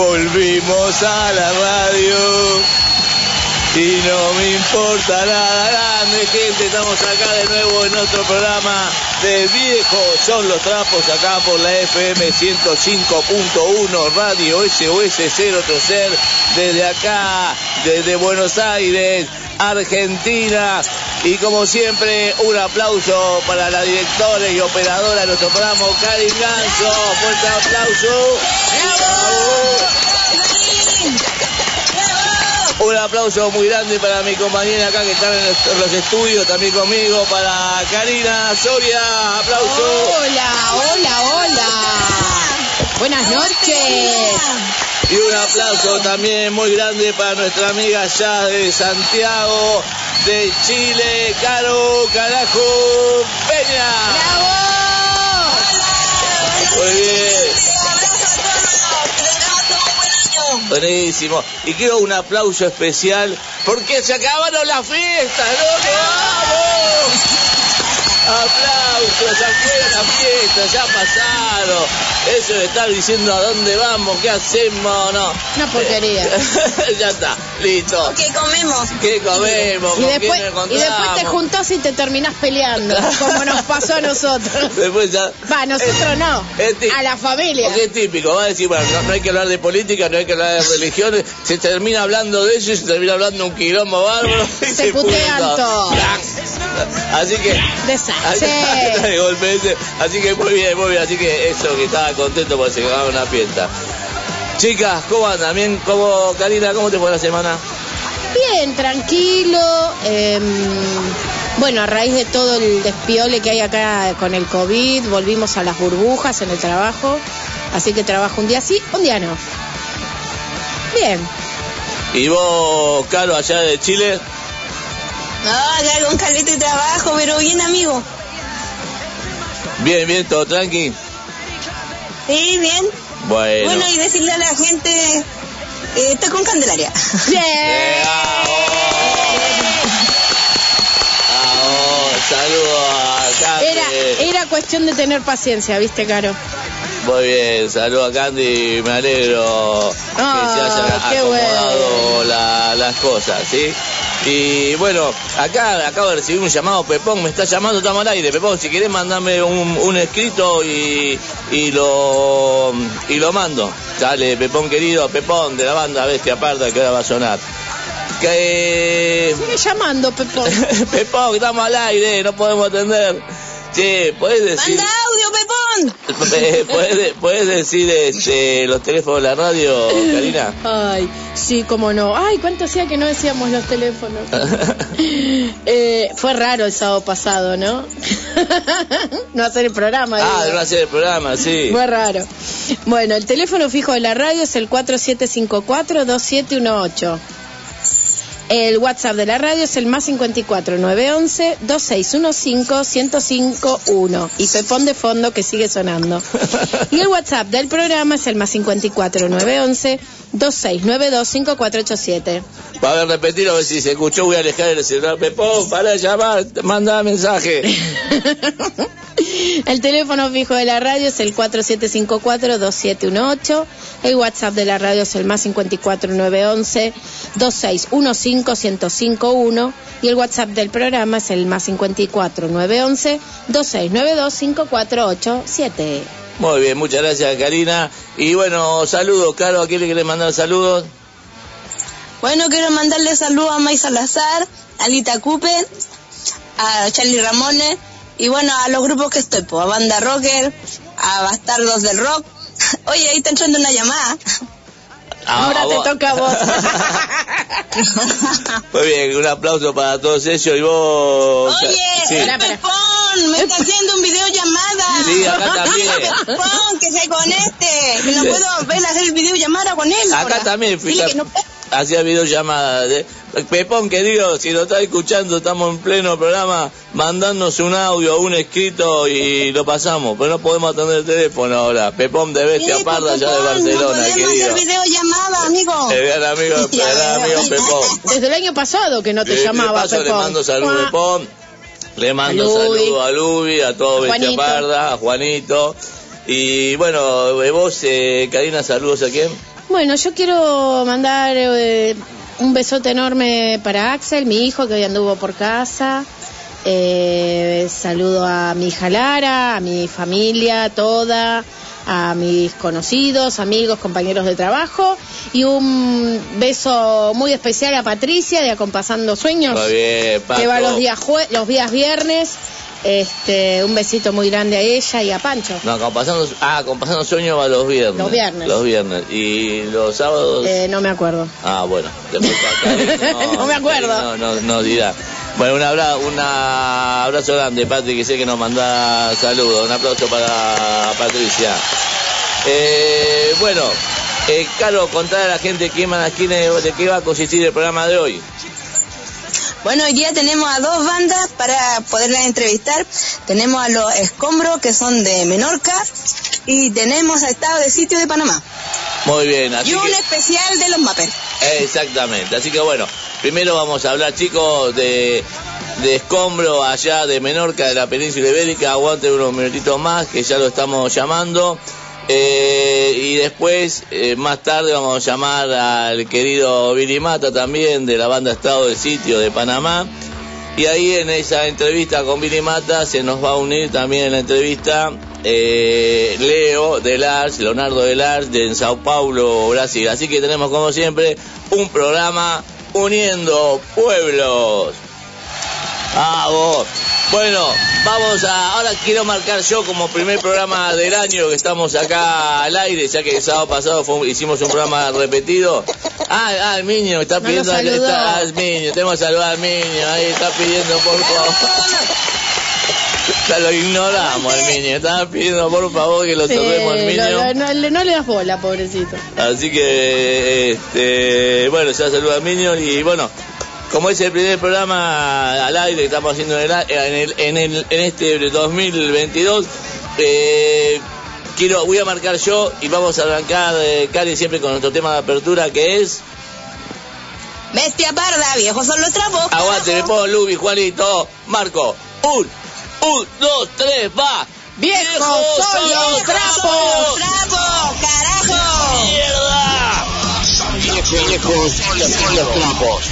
Volvimos a la radio y no me importa nada grande, gente. Estamos acá de nuevo en otro programa de Viejos son los trapos acá por la FM 105.1 Radio SOS 0 Ser desde acá, desde Buenos Aires, Argentina. Y como siempre, un aplauso para la directora y operadora de nuestro programa, Karin Ganso. Fuerte aplauso. Un aplauso muy grande para mi compañera acá que está en los estudios, también conmigo, para Karina Soria. Aplauso. Hola, hola, hola. Buenas noches. Y un aplauso también muy grande para nuestra amiga ya de Santiago, de Chile, Caro Carajo Peña. ¡Bravo! Muy bien. Buenísimo. Y quiero un aplauso especial porque se acabaron las fiestas, ¿no? ¡Vamos! Aplausos, afuera las fiestas, ya pasaron. Eso de estar diciendo a dónde vamos, qué hacemos, no. Una porquería. ya está, listo. ¿Qué comemos? ¿Qué comemos? Y ¿Con después, quién nos y después te juntás y te terminás peleando, como nos pasó a nosotros. Después ya. Va, nosotros no. es A la familia. Porque es típico, va a decir, bueno, no, no hay que hablar de política, no hay que hablar de religiones, se termina hablando de eso y se termina hablando un quilombo bárbaro. y Se putean todo. Así que. Desastre. de golpe ese. Así que muy bien, muy bien. Así que eso, que estaba contento porque se ganaba una fiesta. Chicas, ¿cómo andan? Bien, ¿cómo, Karina, cómo te fue la semana? Bien, tranquilo. em, bueno, a raíz de todo el despiole que hay acá con el COVID, volvimos a las burbujas en el trabajo. Así que trabajo un día sí, un día no. Bien. ¿Y vos, Caro, allá de Chile? No, acá con caleta de trabajo, pero bien amigo. Bien, bien, todo tranqui. Sí, bien. Bueno. Bueno, y decirle a la gente, eh, estoy con Candelaria. Bien. Eh, Vamos, saludos a Candy. Era, era cuestión de tener paciencia, ¿viste, Caro? Muy bien, saludos a Candy, me alegro Ah, que se hayan acomodado bueno. la- las cosas, ¿sí? Y bueno, acá acabo de recibir un llamado, Pepón me está llamando, estamos al aire, Pepón, si querés mandarme un, un escrito y, y lo y lo mando. Dale, Pepón querido, Pepón de la banda Bestia Parda, que ahora va a sonar. Que Sigue llamando, Pepón. Pepón, estamos al aire, no podemos atender. Che, ¿puedes decir, ¡Manda audio, Pepón! eh, ¿puedes, puedes decir este, los teléfonos de la radio, Karina? Ay, sí, cómo no. Ay, cuánto hacía que no decíamos los teléfonos. Eh, fue raro el sábado pasado, ¿no? no hacer el programa. ah, digo. no hacer el programa, sí. Fue raro. Bueno, el teléfono fijo de la radio es el 4754-2718. El WhatsApp de la radio es el más 54 911 2615 1051 y Pepón de fondo que sigue sonando. Y el WhatsApp del programa es el más 54 911 2692 5487. Va a ver, repetirlo, a ver si se escuchó, voy a alejar el celular. Pepón, para llamar, manda mensaje. El teléfono fijo de la radio es el 4754-2718. El WhatsApp de la radio es el más 54911-2615-1051. Y el WhatsApp del programa es el más 54911-2692-5487. Muy bien, muchas gracias, Karina. Y bueno, saludos, Caro, ¿a quién le querés mandar saludos? Bueno, quiero mandarle saludos a May Salazar, a Lita Cooper, a Charlie Ramones Y bueno, a los grupos que estoy, pues, a Banda Rocker, a Bastardos del Rock. Oye, ahí está entrando una llamada. Ah, Ahora te toca a vos. Muy bien, un aplauso para todos ellos y vos. Oye, Sí. El. Pepón, me está haciendo un video llamada. Sí, acá también. Pepón, que se conecte. Que no puedo ver hacer el video llamada con él. Acá ahora. también, Dile fíjate. Hacía videollamada. De... Pepón, querido, si lo estás escuchando, estamos en pleno programa, mandanos un audio, un escrito y lo pasamos. Pero no podemos atender el teléfono ahora. Pepón de Bestia Sí, Parda, ya de Barcelona, no querido. hacer videollamada, amigo. El gran amigo, el gran amigo Pepón. Desde el año pasado que no te Eh, llamaba paso le Pepón. mando saludos Ah. a Pepón, le mando saludos a Lubi, a todo A Bestia. Parda, a Juanito. Y bueno, vos, eh, Karina, saludos a quién? Bueno, yo quiero mandar eh, un besote enorme para Axel, mi hijo que hoy anduvo por casa. Eh, saludo a mi hija Lara, a mi familia toda, a mis conocidos, amigos, compañeros de trabajo y un beso muy especial a Patricia de Acompasando Sueños, bien, que va los días jue- los días viernes. Este, un besito muy grande a ella y a Pancho. No, compasando, ah, compasando sueño va los viernes. Los viernes. Los viernes. Y los sábados. Eh, no me acuerdo. Ah, bueno. Después acá, No me acuerdo. No, no, no dirá. Bueno, un abrazo, grande, Patrick, que sé que nos manda saludos. Un aplauso para Patricia. Eh, bueno, eh, Caro, contar a la gente quién, de qué va a consistir el programa de hoy. Bueno, hoy día tenemos a dos bandas para poderlas entrevistar. Tenemos a los Escombros, que son de Menorca, y tenemos a Estado de Sitio de Panamá. Muy bien, así y un que... especial de los Mappers. Exactamente, así que bueno, primero vamos a hablar chicos de, de escombro allá de Menorca, de la península ibérica, aguante unos minutitos más, que ya lo estamos llamando. Eh, y después, eh, más tarde, vamos a llamar al querido Billy Mata también, de la banda Estado del Sitio de Panamá. Y ahí en esa entrevista con Billy Mata se nos va a unir también en la entrevista eh, Leo de Lars, Leonardo de Lars, de en Sao Paulo, Brasil. Así que tenemos como siempre un programa uniendo pueblos. Ah, vos. Bueno, vamos a. Ahora quiero marcar yo como primer programa del año que estamos acá al aire, ya que el sábado pasado fue- hicimos un programa repetido. Ah, ah, el niño está No pidiendo. está, ah, el niño, tenemos que saludar al niño, ahí está pidiendo por favor. Ya lo ignoramos al niño, estaba pidiendo por favor que lo Sí, saludemos al niño. no le das bola, pobrecito. Así que, este, bueno, ya saluda al niño y bueno, como es el primer programa al aire que estamos haciendo en, el, en, el- en, el- en este 2022, eh, quiero, voy a marcar yo y vamos a arrancar, eh, Cari, siempre con nuestro tema de apertura que es Bestia parda, viejos son los trapos. Aguante, me pongo Lubi, Juanito, Marco, un, un, dos, tres, va. ¡Viejos son los ¡Viejos trapos! son los trapos, carajo! ¡Mierda! Viejos son los trapos.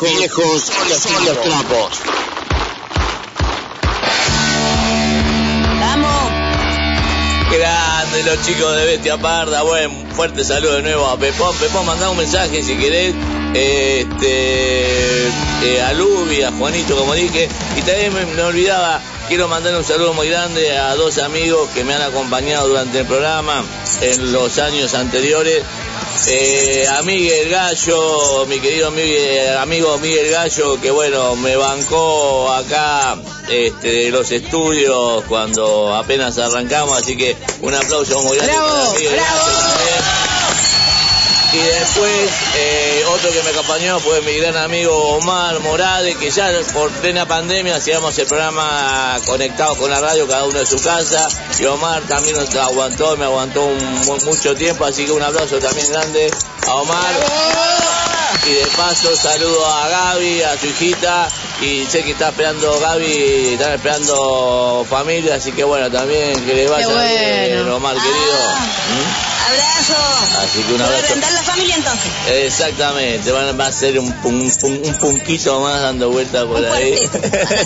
Viejos, viejos son los trapos. Vamos. Grande los chicos de Bestia Parda. Buen fuerte saludo de nuevo a Pepón. Pepón, mandá un mensaje si querés. Este, eh, a Lubi, a Juanito, como dije. Y también me, me olvidaba, quiero mandar un saludo muy grande a dos amigos que me han acompañado durante el programa en los años anteriores. Eh, a Miguel Gallo, mi querido Miguel- amigo Miguel Gallo, que bueno, me bancó acá este, los estudios cuando apenas arrancamos, así que un aplauso muy grande Bravo, para Miguel bravo. Gallo también. Y después, eh, otro que me acompañó fue mi gran amigo Omar Morales, que ya por plena pandemia hacíamos el programa conectado con la radio, cada uno en su casa. Y Omar también nos aguantó, me aguantó un- mucho tiempo, así que un aplauso también grande a Omar. Y de paso saludo a Gaby, a su hijita, y sé que está esperando Gaby, están esperando familia, así que bueno, también que le vaya bien, bueno. Omar querido. ¿Mm? Abrazo. Así que un ¿Se va a abrazo. la familia entonces? Exactamente, van, va a ser un, un punquito más dando vuelta por Un ahí.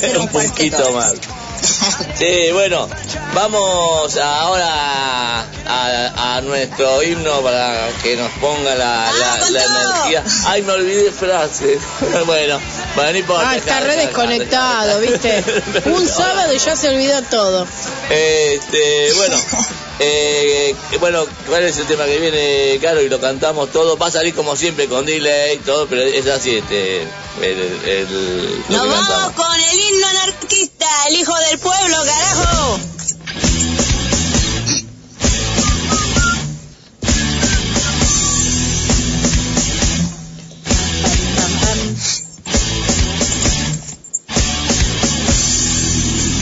ser un punquito más. Sí, bueno, vamos ahora a, a nuestro himno para que nos ponga la, la- ¡Vamos con la todo! energía. Ay, me olvidé frases. bueno, bueno, no importa. Ah, está re desconectado. ¿viste? Un sábado y ya se olvidó todo. Este, bueno, eh, bueno, ¿cuál es el tema que viene, Caro? Y lo cantamos todo. Va a salir como siempre con delay, todo, pero es así, este, el, el, lo Nos vamos cantamos. con el himno anarquista, el hijo del pueblo, carajo.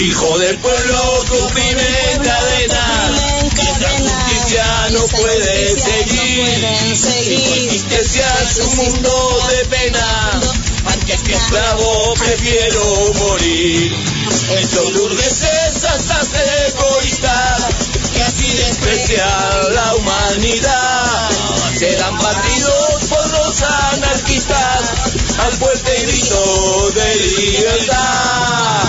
Hijo del pueblo, tu. Y esa justicia no puede seguir. Justicia es un mundo de pena. Antes que esclavo prefiero morir. Estos burgueses hasta ser egoístas que así desprecian la humanidad. Serán partidos por los anarquistas al fuerte grito de libertad.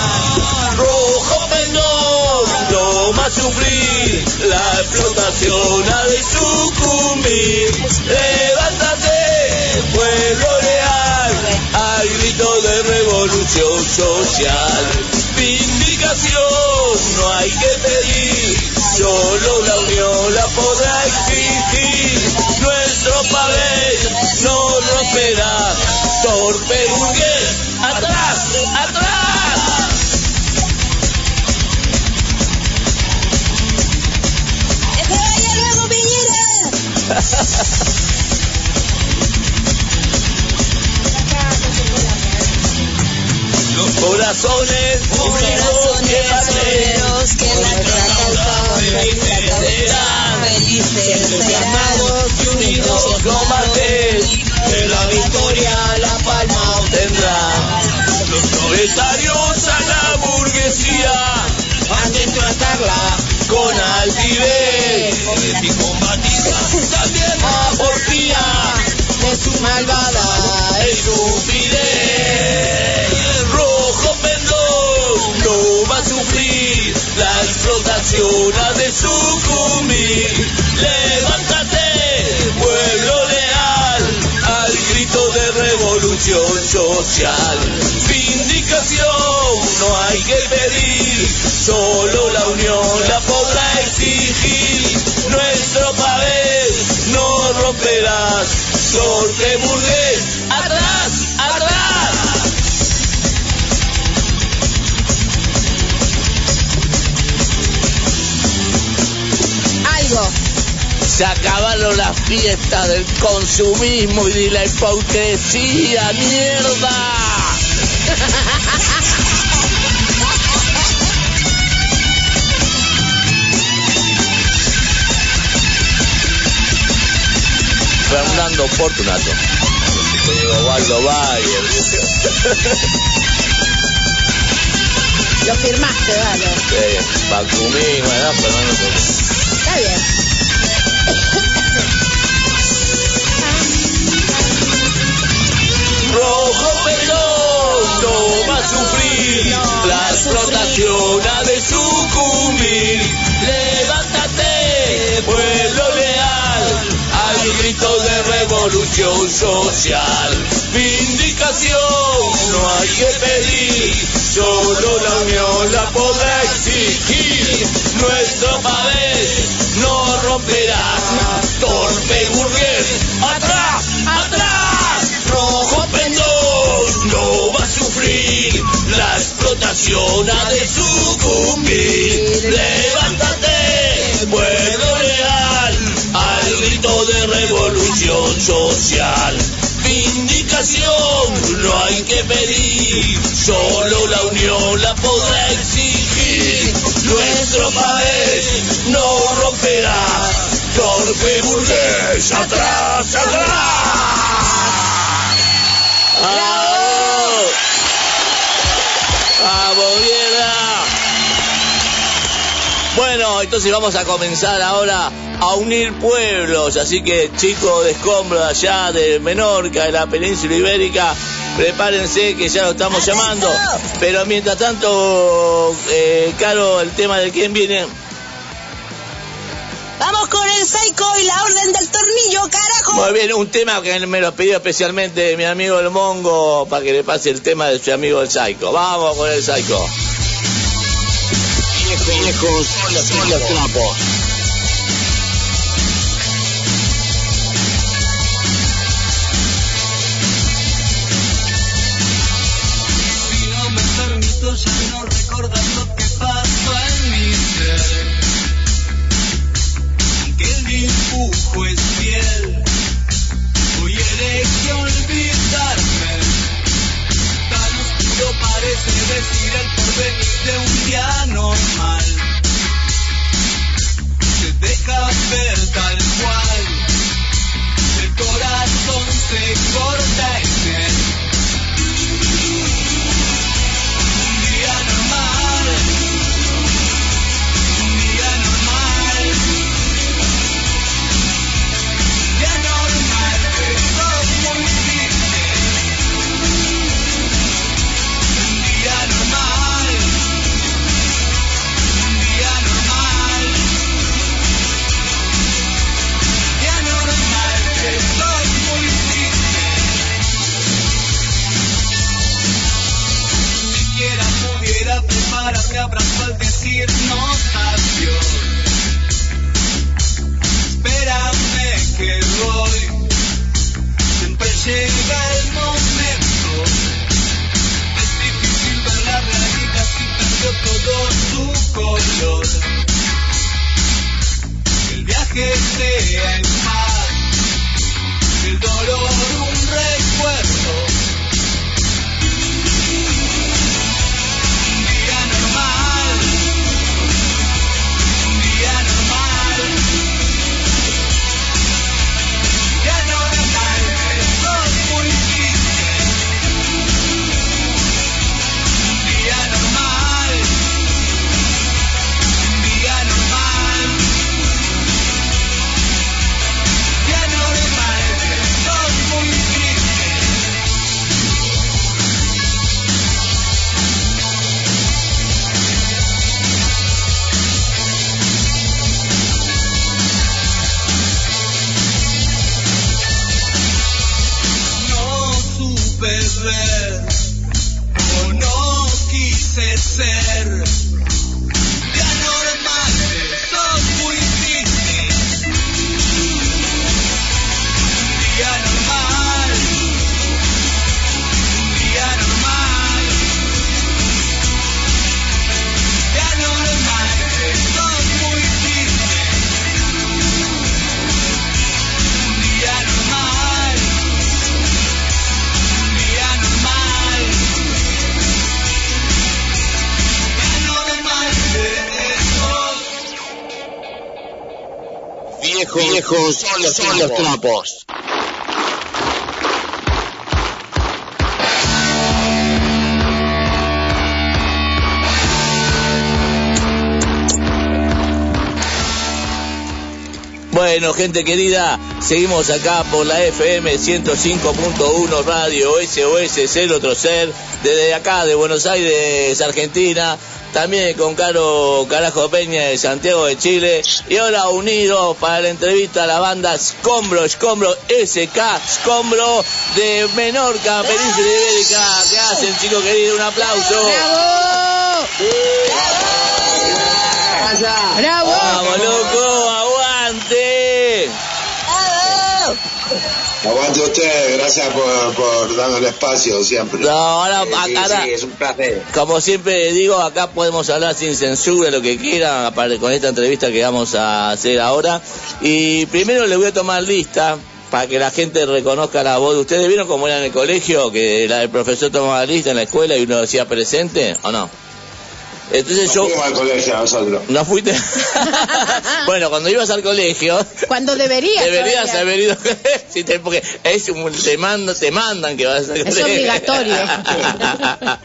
La explotación ha de sucumbir. Levántate, pueblo leal, al grito de revolución social. Vindicación no hay que pedir, solo la unión la podrá exigir. Nuestro papel no romperá, torpe burgués, Los corazones unidos que en la felices trata serán. felices. Hermanos y unidos no mates, que la victoria la palma obtendrá. Los proletarios a la burguesía han de tratarla con altivez y también la porfía de su malvada estupidez. Rojo pendón no va a sufrir, la explotación ha de sucumbir. Levántate, pueblo leal, al grito de revolución social. Vindicación no hay que pedir, solo la unión la podrá romperás, sorte burgués, atrás, atrás. Algo. Se acabaron las fiestas del consumismo y de la hipocresía, mierda. Fernando Fortunato. Te digo, Waldo Bayer. Lo firmaste, dale. Eh, Bacumí, bueno, Fernando Fortunato. Está bien. Rojo perdón no va a sufrir la explotación ha de sucumbir. Levántate, pueblo leal, al grito de revolución social. Vindicación no hay que pedir, solo la unión la podrá exigir. Nuestro país no romperá, torpe burgués, atrás, atrás, rojo pendón no va a sufrir, la explotación ha de sucumbir. Social. Vindicación no hay que pedir, solo la unión la podrá exigir. Nuestro país no romperá, torpe burgués, atrás, atrás. Bueno, entonces vamos a comenzar ahora a unir pueblos, así que chicos de escombros de allá, de Menorca, de la península ibérica, prepárense que ya lo estamos llamando. Pero mientras tanto, eh, Caro, el tema de quién viene. Vamos con el Psycho y la Orden del Tornillo, carajo. Muy bien, un tema que me lo pidió especialmente mi amigo el Mongo para que le pase el tema de su amigo el Psycho. Vamos con el Psycho. Son los trapos. Viejos, viejos son los trapos. Bueno, gente querida, seguimos acá por la FM 105.1 Radio SOS Cero Trocer, desde acá de Buenos Aires, Argentina, también con Caro Carajo Peña de Santiago de Chile, y ahora unidos para la entrevista a la banda Scombro, Scombro SK, Scombro de Menorca, Península Ibérica. ¿Qué hacen, chicos queridos? Un aplauso. ¡Bravo! ¡Bravo! ¡Vamos, loco! ¡Aguante! Aguante usted, gracias por, por darnos el espacio siempre. No, ahora, Sí, acá, sí, es un placer. como siempre digo, acá podemos hablar sin censura, lo que quieran, con esta entrevista que vamos a hacer ahora. Y primero le voy a tomar lista para que la gente reconozca la voz de ustedes. ¿Vieron cómo era en el colegio? Que la- el profesor tomaba lista en la escuela y uno decía presente, ¿o no? Entonces Nos yo... fuimos al colegio nosotros. ¿No fuiste? bueno, cuando ibas al colegio, Cuando deberías. deberías todavía. haber ido. Sí, te- porque es un- te, mandan, te mandan que vas al Es colegio. obligatorio.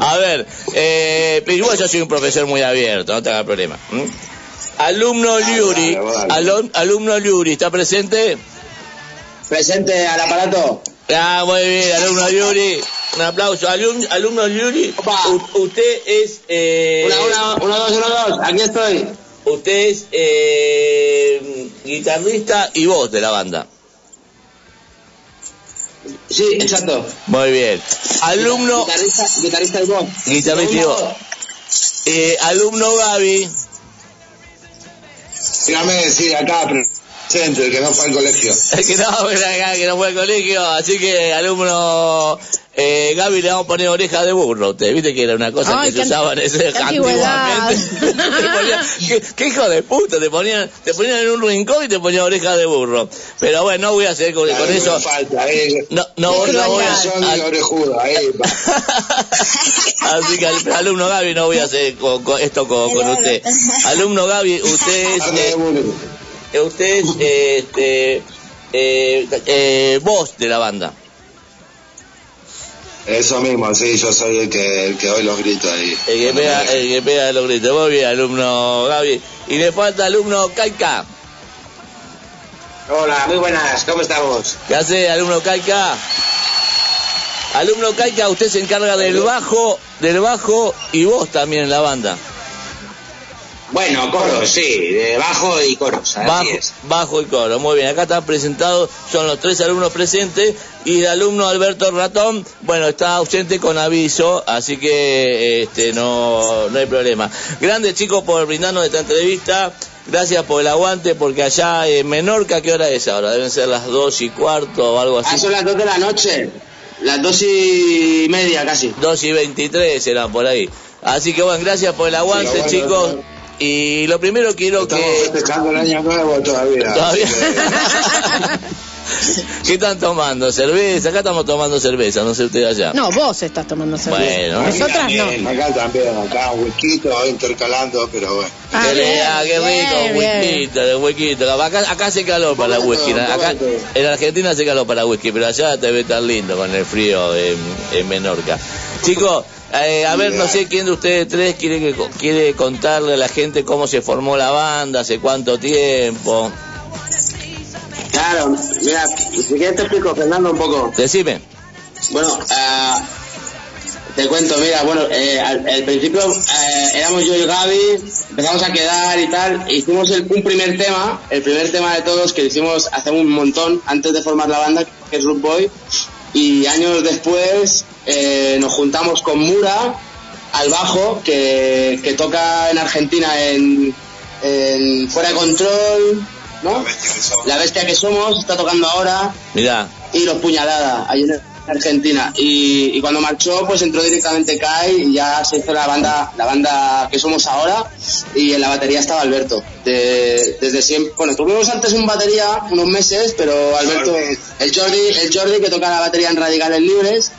A ver, eh, pero igual yo soy un profesor muy abierto, no te hagas problema. ¿m? Alumno Liuri, alumno Liuri, ¿está presente? Presente al aparato. Ah, muy bien, alumno Liuri. Un aplauso. Alum- alumno u- usted es... Eh, Una, una, uno, dos, uno, dos. Aquí estoy. Usted es eh, guitarrista y voz de la banda. Sí, exacto. Muy bien. Alumno, Guitarrista, guitarrista y voz. guitarrista y voz. Eh, alumno Gaby. Dígame decir acá presente, el que no fue al colegio. que no, que no fue al colegio, así que alumno eh, Gaby le vamos a poner oreja de burro. Usted viste que era una cosa Ay, que se usaba en ese antiguamente. Ponían- ¿Qué, qué hijo de puta, te ponían, te ponían en un rincón y te ponían oreja de burro. Pero bueno, no voy a hacer con, con eso. falta, ahí. No, no, no voy a. Orejudo, ahí va. Así que al- alumno Gaby no voy a hacer con- con esto con, con usted. Alumno Gaby, usted es, eh, burro. usted es eh, este, eh, eh, voz de la banda. Eso mismo, sí, yo soy el que, el que doy los gritos ahí. El que pega, el que pega los gritos. Muy bien, alumno Gaby. Y le falta alumno Kaika. Hola, muy buenas. ¿Cómo estamos? ¿Qué hace, alumno Kaika? Alumno Kaika, usted se encarga del bajo, del bajo y vos también en la banda. Bueno, coros, sí. De bajo y coros. Así Bajo, es. bajo y coro. Muy bien, acá están presentados, son los tres alumnos presentes y el alumno Alberto Ratón, bueno, está ausente con aviso, así que este no, no hay problema. Grande chicos por brindarnos esta entrevista. Gracias por el aguante, porque allá en Menorca, ¿qué hora es ahora? Deben ser las dos y cuarto o algo Ah, así. son las dos de la noche. Las dos y media casi. Dos y veintitrés eran por ahí. Así que bueno, gracias por el aguante, bueno, chicos. bueno. Y lo primero quiero Estamos que... festejando el año nuevo todavía. ¿Qué están tomando? ¿Cerveza? Acá estamos tomando cerveza, no sé usted allá. No, vos estás tomando cerveza. Bueno. Nosotras no. Acá también, acá un huequito intercalando, pero bueno. Ah, qué, bien, ah, qué bien, rico, bien. huequito, huequito. Acá, acá hace calor para Ponga whisky. Acá, en Argentina hace calor para whisky, pero allá te ve tan lindo con el frío en, en Menorca. Chicos, eh, a ver, no sé quién de ustedes tres quiere, que, quiere contarle a la gente cómo se formó la banda, hace cuánto tiempo. Claro, mira, si quieres te explico, Fernando, un poco. Decime. Bueno, ah, te cuento, mira, bueno, eh, al, al principio eh, éramos yo y Gaby, empezamos a quedar y tal, e hicimos el- un primer tema, el primer tema de todos que hicimos hace un montón antes de formar la banda, que es Root Boy, y años después eh, nos juntamos con Mura al bajo, que, que toca en Argentina en, en Fuera de Control, ¿no? La bestia que somos. Está tocando ahora. Mirá, y los puñalada allí en Argentina. Y, y cuando marchó pues entró directamente Kai y ya se hizo la banda la banda que somos ahora. Y en la batería estaba Alberto De- desde siempre. Bueno tuvimos antes un batería unos meses pero Alberto el Jordi el Jordi que toca la batería en Radicales Libres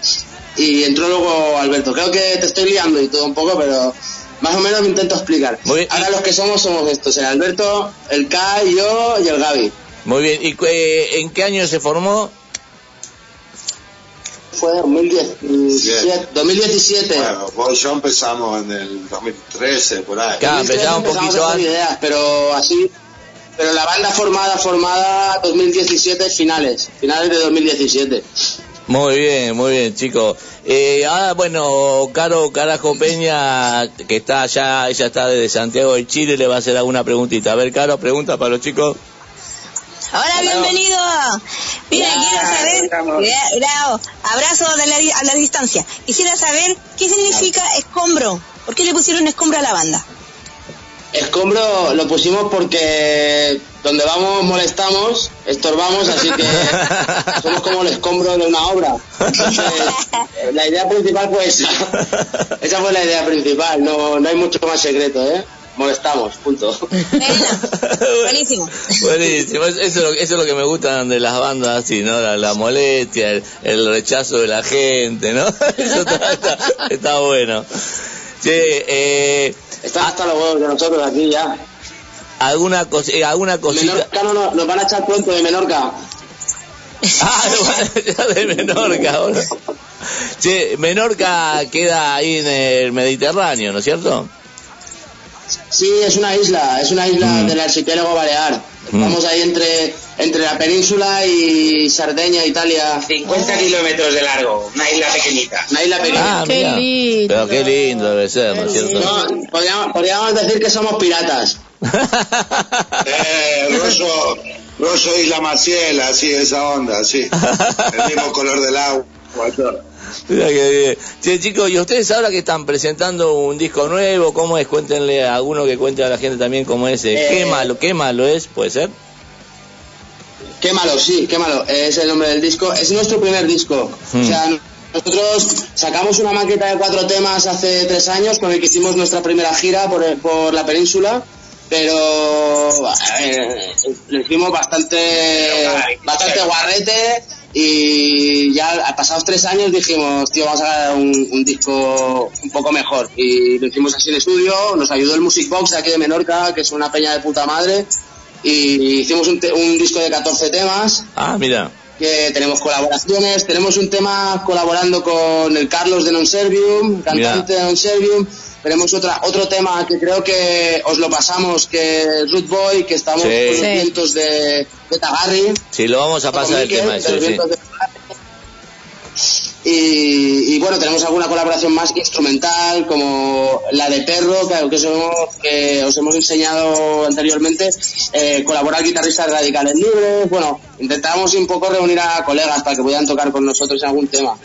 y entró luego Alberto creo que te estoy liando y todo un poco pero más o menos me intento explicar Muy bien. ahora los que somos somos estos el Alberto el Kai yo y el Gaby muy bien. ¿Y eh, en qué año se formó? fue 2017 2017 Bueno, vos y yo empezamos en el 2013, por ahí. Claro, empezaba un 2013 poquito empezamos antes. ideas, pero así, pero la banda formada, formada 2017, finales, finales de 2017. Muy bien, muy bien, chicos. Eh, ahora, bueno, Caro Carajo Peña, que está allá, ella está desde Santiago de Chile, le va a hacer alguna preguntita. A ver, Caro, pregunta para los chicos. Hola, bienvenido. Mira, quiero saber, abrazo de la a la distancia. Quisiera saber qué significa escombro. ¿Por qué le pusieron escombro a la banda? Escombro lo pusimos porque donde vamos molestamos, estorbamos, así que somos como el escombro de una obra. Entonces, la idea principal fue esa. Esa fue la idea principal, no, no hay mucho más secreto, ¿eh? Molestamos, punto. Buenísimo. Buenísimo, eso es, lo, eso es lo que me gusta de las bandas así, ¿no? La, la molestia, el, el rechazo de la gente, ¿no? Eso está, está- está bueno. Che, eh, Están hasta los huevos de nosotros aquí ya. ¿Alguna, cos- eh, ¿alguna cosita? Menorca no, no, nos van a echar cuento de Menorca. Ah, de Menorca ahora. Che, Menorca queda ahí en el Mediterráneo, ¿no es cierto? Sí, es una isla, es una isla Mm. del archipiélago balear. Mm. Estamos ahí entre, entre la península y Sardeña, Italia. 50 kilómetros de largo, una isla pequeñita. Una isla pequeña. Ah, Qué mira. lindo. Pero qué lindo debe ser, ¿no es cierto? No, podríamos, podríamos decir que somos piratas. Eh, rollo, rollo Isla Maciel, así, esa onda, así. El mismo color del agua. Mira qué bien. Chicos, ¿y ustedes ahora que están presentando un disco nuevo? ¿Cómo es? Cuéntenle a alguno que cuente a la gente también cómo es. eh, Eh, ¿Qué malo, qué malo es? ¿Puede ser? Qué malo, sí, qué malo. Es el nombre del disco. Es nuestro primer disco. Hmm. O sea, nosotros sacamos una maqueta de cuatro temas hace tres años con el que hicimos nuestra primera gira por, por la península. Pero ver, lo hicimos bastante, bastante guarrete y ya pasados tres años dijimos, tío, vamos a dar un, un disco un poco mejor. Y lo hicimos así en estudio, nos ayudó el Music Box aquí de Menorca, que es una peña de puta madre, y hicimos un, te- un disco de 14 temas Ah, mira. que tenemos colaboraciones, tenemos un tema colaborando con el Carlos de Non Servium, cantante de Non Servium, tenemos otra, otro tema que creo que os lo pasamos, que es Root Boy, que estamos Sí. con los Sí. vientos de, de Tagarri. Sí, lo vamos a pasar el tema ese, sí. Y, y bueno, tenemos alguna colaboración más instrumental, como la de Perro, que, que, somos- que os hemos enseñado anteriormente, eh, colaborar guitarristas radicales libres. Bueno, intentamos un poco reunir a colegas para que puedan tocar con nosotros en algún tema.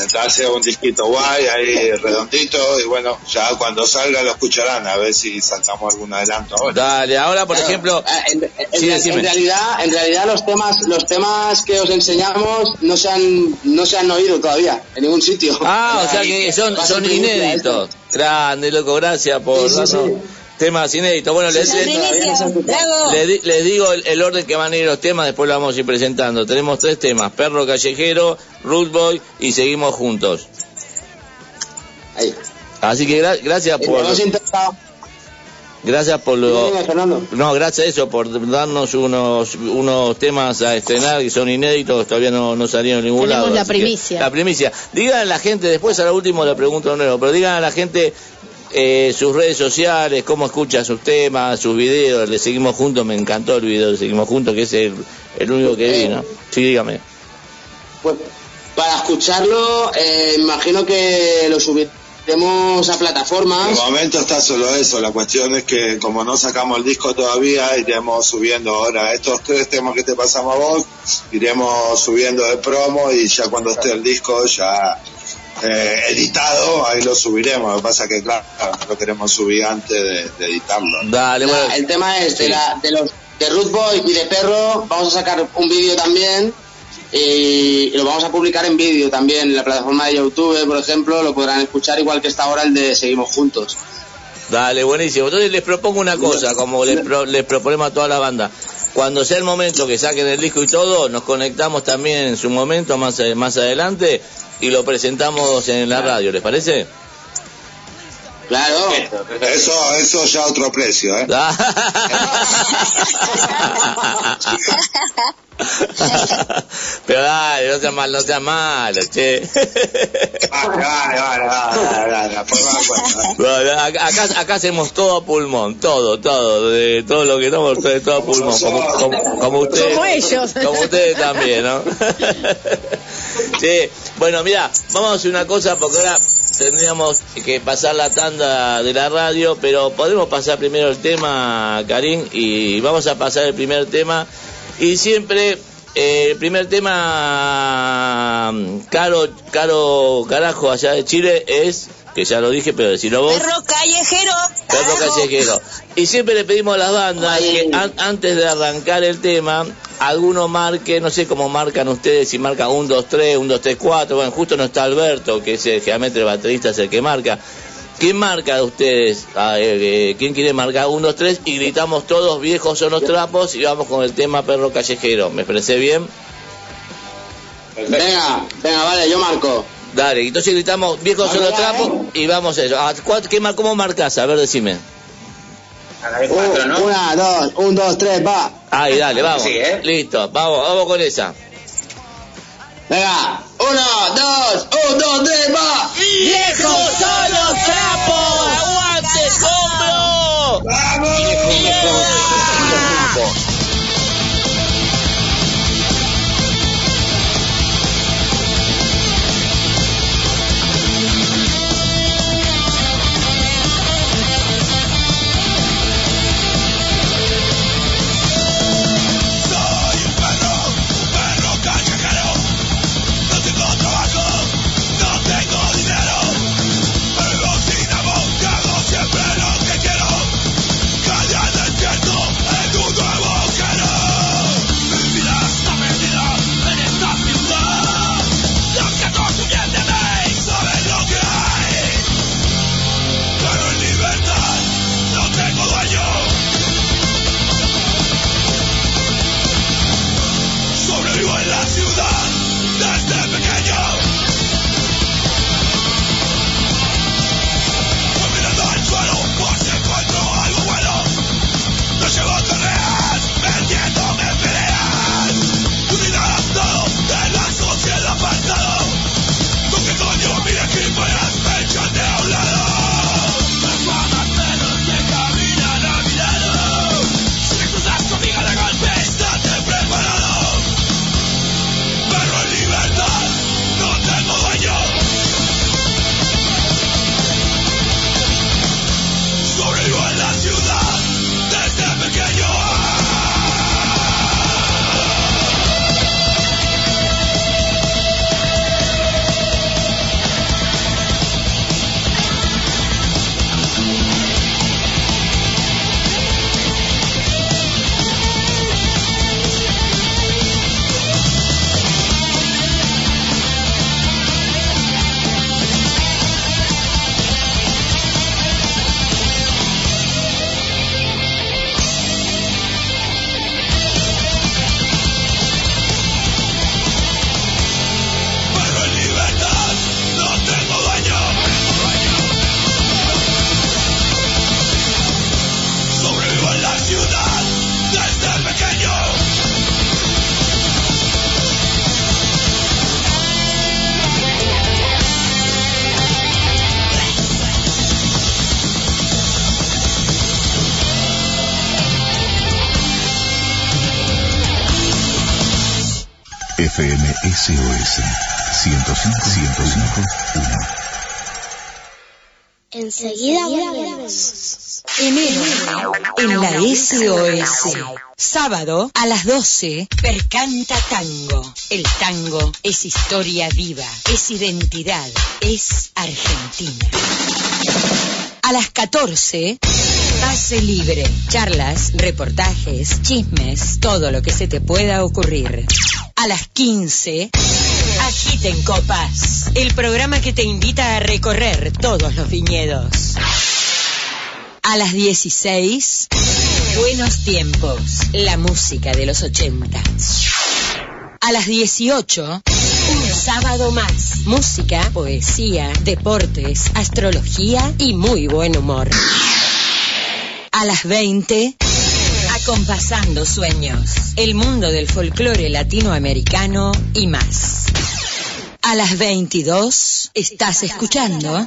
Entonces un disquito guay, ahí redondito, y bueno, ya cuando salga lo escucharán, a ver si sacamos algún adelanto ahora. Dale, ahora, por Claro, ejemplo... eh, en, en- Sí, en- en realidad, en realidad los temas, los temas que os enseñamos no se han, no se han oído todavía en ningún sitio. Ah, o sea que son, son inéditos. Grande, loco, gracias por Sí, sí. Temas inéditos. Bueno, les, les- les di- les digo el, el orden que van a ir los temas, después lo vamos a ir presentando. Tenemos tres temas, Perro Callejero, Root Boy y Seguimos Juntos. Ahí. Así que gra- gracias por... Gracias por lo... No, gracias a eso, por darnos unos unos temas a estrenar que son inéditos, todavía no, no salieron en ningún Tenemos lado. la que- primicia. La primicia. Digan a la gente, después a lo último le pregunto de nuevo, pero digan a la gente eh, sus redes sociales, cómo escucha sus temas, sus videos, le seguimos juntos, me encantó el video, le seguimos juntos, que es el, el único que vi, ¿no? Sí, dígame. Pues para escucharlo, eh, imagino que lo subiremos a De plataformas. momento está solo eso, la cuestión es que como no sacamos el disco todavía, iremos subiendo ahora estos tres temas que te pasamos a vos, iremos subiendo de promo y ya cuando esté el disco ya eh, editado, ahí lo subiremos. Lo que pasa que claro, no lo queremos subir antes de, de editarlo. Dale, La- bueno. el tema es Sí. de, la, de los de Root Boy y de Perro, vamos a sacar un vídeo también y, y lo vamos a publicar en vídeo también en la plataforma de YouTube, por ejemplo, lo podrán escuchar igual que está ahora el de Seguimos Juntos. Dale, buenísimo. Entonces les propongo una cosa, como les, pro- les proponemos a toda la banda. Cuando sea el momento que saquen el disco y todo, nos conectamos también en su momento más, más adelante y lo presentamos en la radio, ¿les parece? Claro. Eso, eso ya otro precio, ¿eh? Pero dale, no sea mal, no sea malo, che. Vale, vale, vale, vale, vale, acá, acá- acá hacemos todo a pulmón, todo, todo, de todo lo que estamos, todo, todo a pulmón, como, como, como ustedes. Como ellos. Como ustedes también, ¿no? Sí, bueno, mira, vamos a hacer una cosa porque ahora tendríamos que pasar la tanda de la radio, pero podemos pasar primero el tema, Karim, y vamos a pasar el primer tema. Y siempre, eh, el primer tema, mm, caro, caro, carajo, allá de Chile es, que ya lo dije, pero decirlo vos. Perro callejero. Perro callejero. Y siempre le pedimos a las bandas que an- antes de arrancar el tema, alguno marque, no sé cómo marcan ustedes, si marca 1, 2, 3, 1, 2, 3, 4. Bueno, justo no está Alberto, que es el, generalmente el baterista, es el que marca. ¿Quién marca de ustedes? Ah, eh, eh, ¿Quién quiere marcar 1, 2, 3? Y gritamos todos, viejos son los trapos, y vamos con el tema perro callejero. ¿Me expresé bien? Venga, venga, vale, yo marco. Dale, entonces gritamos, viejos son los trapos, y vamos a eso. Ah, ¿cuál- qué mar- ¿Cómo marcas? A ver, decime. A la de Uh, cuatro, ¿no? Una, dos, un, dos, tres, va. Ahí, dale, vamos. Sí, ¿eh? Listo, vamos, vamos con esa. Venga, uno, dos, un, dos, tres, va. ¡Viejos son los trapos! ¡Aguante, compro! Soy Sábado a las 12, Percanta Tango. El tango es historia viva, es identidad, es Argentina. A las 14, Pase Libre. Charlas, reportajes, chismes, todo lo que se te pueda ocurrir. A las 15, Agiten Copas. El programa que te invita a recorrer todos los viñedos. A las 16, Buenos Tiempos, la música de los 80. A las 18, Un sábado más. Música, poesía, deportes, astrología y muy buen humor. A las 20, acompasando sueños. El mundo del folclore latinoamericano y más. A las 22, estás escuchando.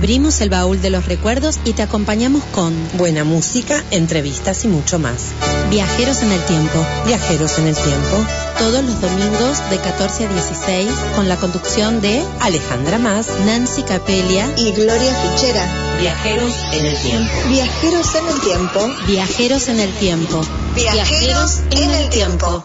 Abrimos el baúl de los recuerdos y te acompañamos con buena música, entrevistas y mucho más. Viajeros en el tiempo. Viajeros en el tiempo. Todos los domingos de 14 a 16 con la conducción de Alejandra Más, Nancy Capelia y Gloria Fichera. Viajeros en el tiempo. Viajeros en el tiempo. Viajeros en el tiempo. Viajeros en el tiempo.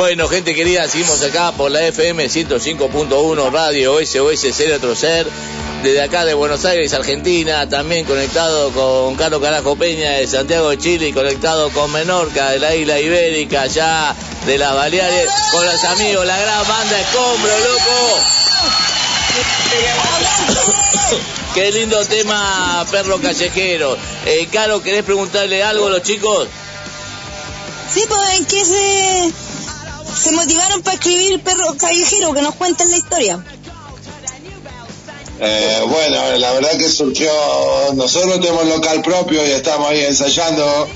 Bueno, gente querida, seguimos acá por la FM 105.1 Radio SOS Ser Otro Ser. Desde acá de Buenos Aires, Argentina, también conectado con Carlos Carajo Peña de Santiago de Chile conectado con Menorca de la isla Ibérica, allá de las Baleares, con los amigos, la gran banda Escombro, loco. Qué lindo tema, perro callejero. Eh, Caro, ¿querés preguntarle algo a los chicos? Sí, pues en qué se, se motivaron para escribir Perro Callejero, que nos cuenten la historia. Eh, bueno, la verdad que surgió, nosotros tenemos local propio y estamos ahí ensayando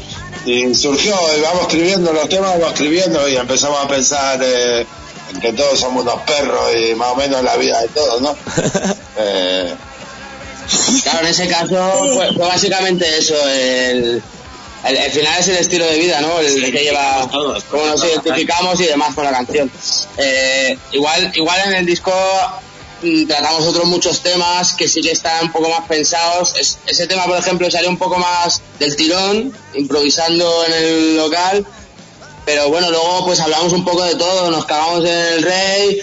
y surgió, y vamos escribiendo los temas, vamos escribiendo y empezamos a pensar eh, en que todos somos unos perros y más o menos la vida de todos, ¿no? Eh, Claro, en ese caso fue, fue básicamente eso. El, el, el final es el estilo de vida, ¿no? El que lleva, cómo nos identificamos y demás con la canción. Eh, igual, igual en el disco mm, tratamos otros muchos temas que sí que están un poco más pensados. Es- ese tema, por ejemplo, salió un poco más del tirón, improvisando en el local. Pero bueno, luego pues hablamos un poco de todo, nos cagamos en el rey.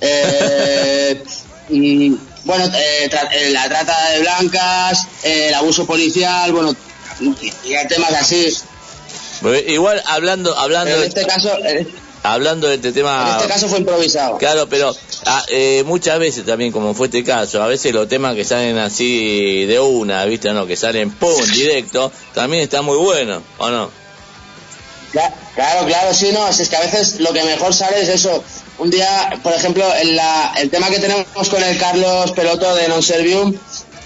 eh, mm, bueno, eh, tra- eh, la trata de blancas, eh, el abuso policial, bueno, y, y temas así. Porque Igual hablando, hablando, Pero en este caso, en hablando de este tema. este caso fue improvisado. Claro, pero ah, eh, muchas veces también, como fue este caso, a veces los temas que salen así de una, ¿viste? No, que salen pum, directo, también está muy bueno, ¿o no? Cla- Claro, claro, sí, no, es que a veces lo que mejor sale es eso. Un día, por ejemplo, en la, el tema que tenemos con el Carlos Peloto de Non Servium,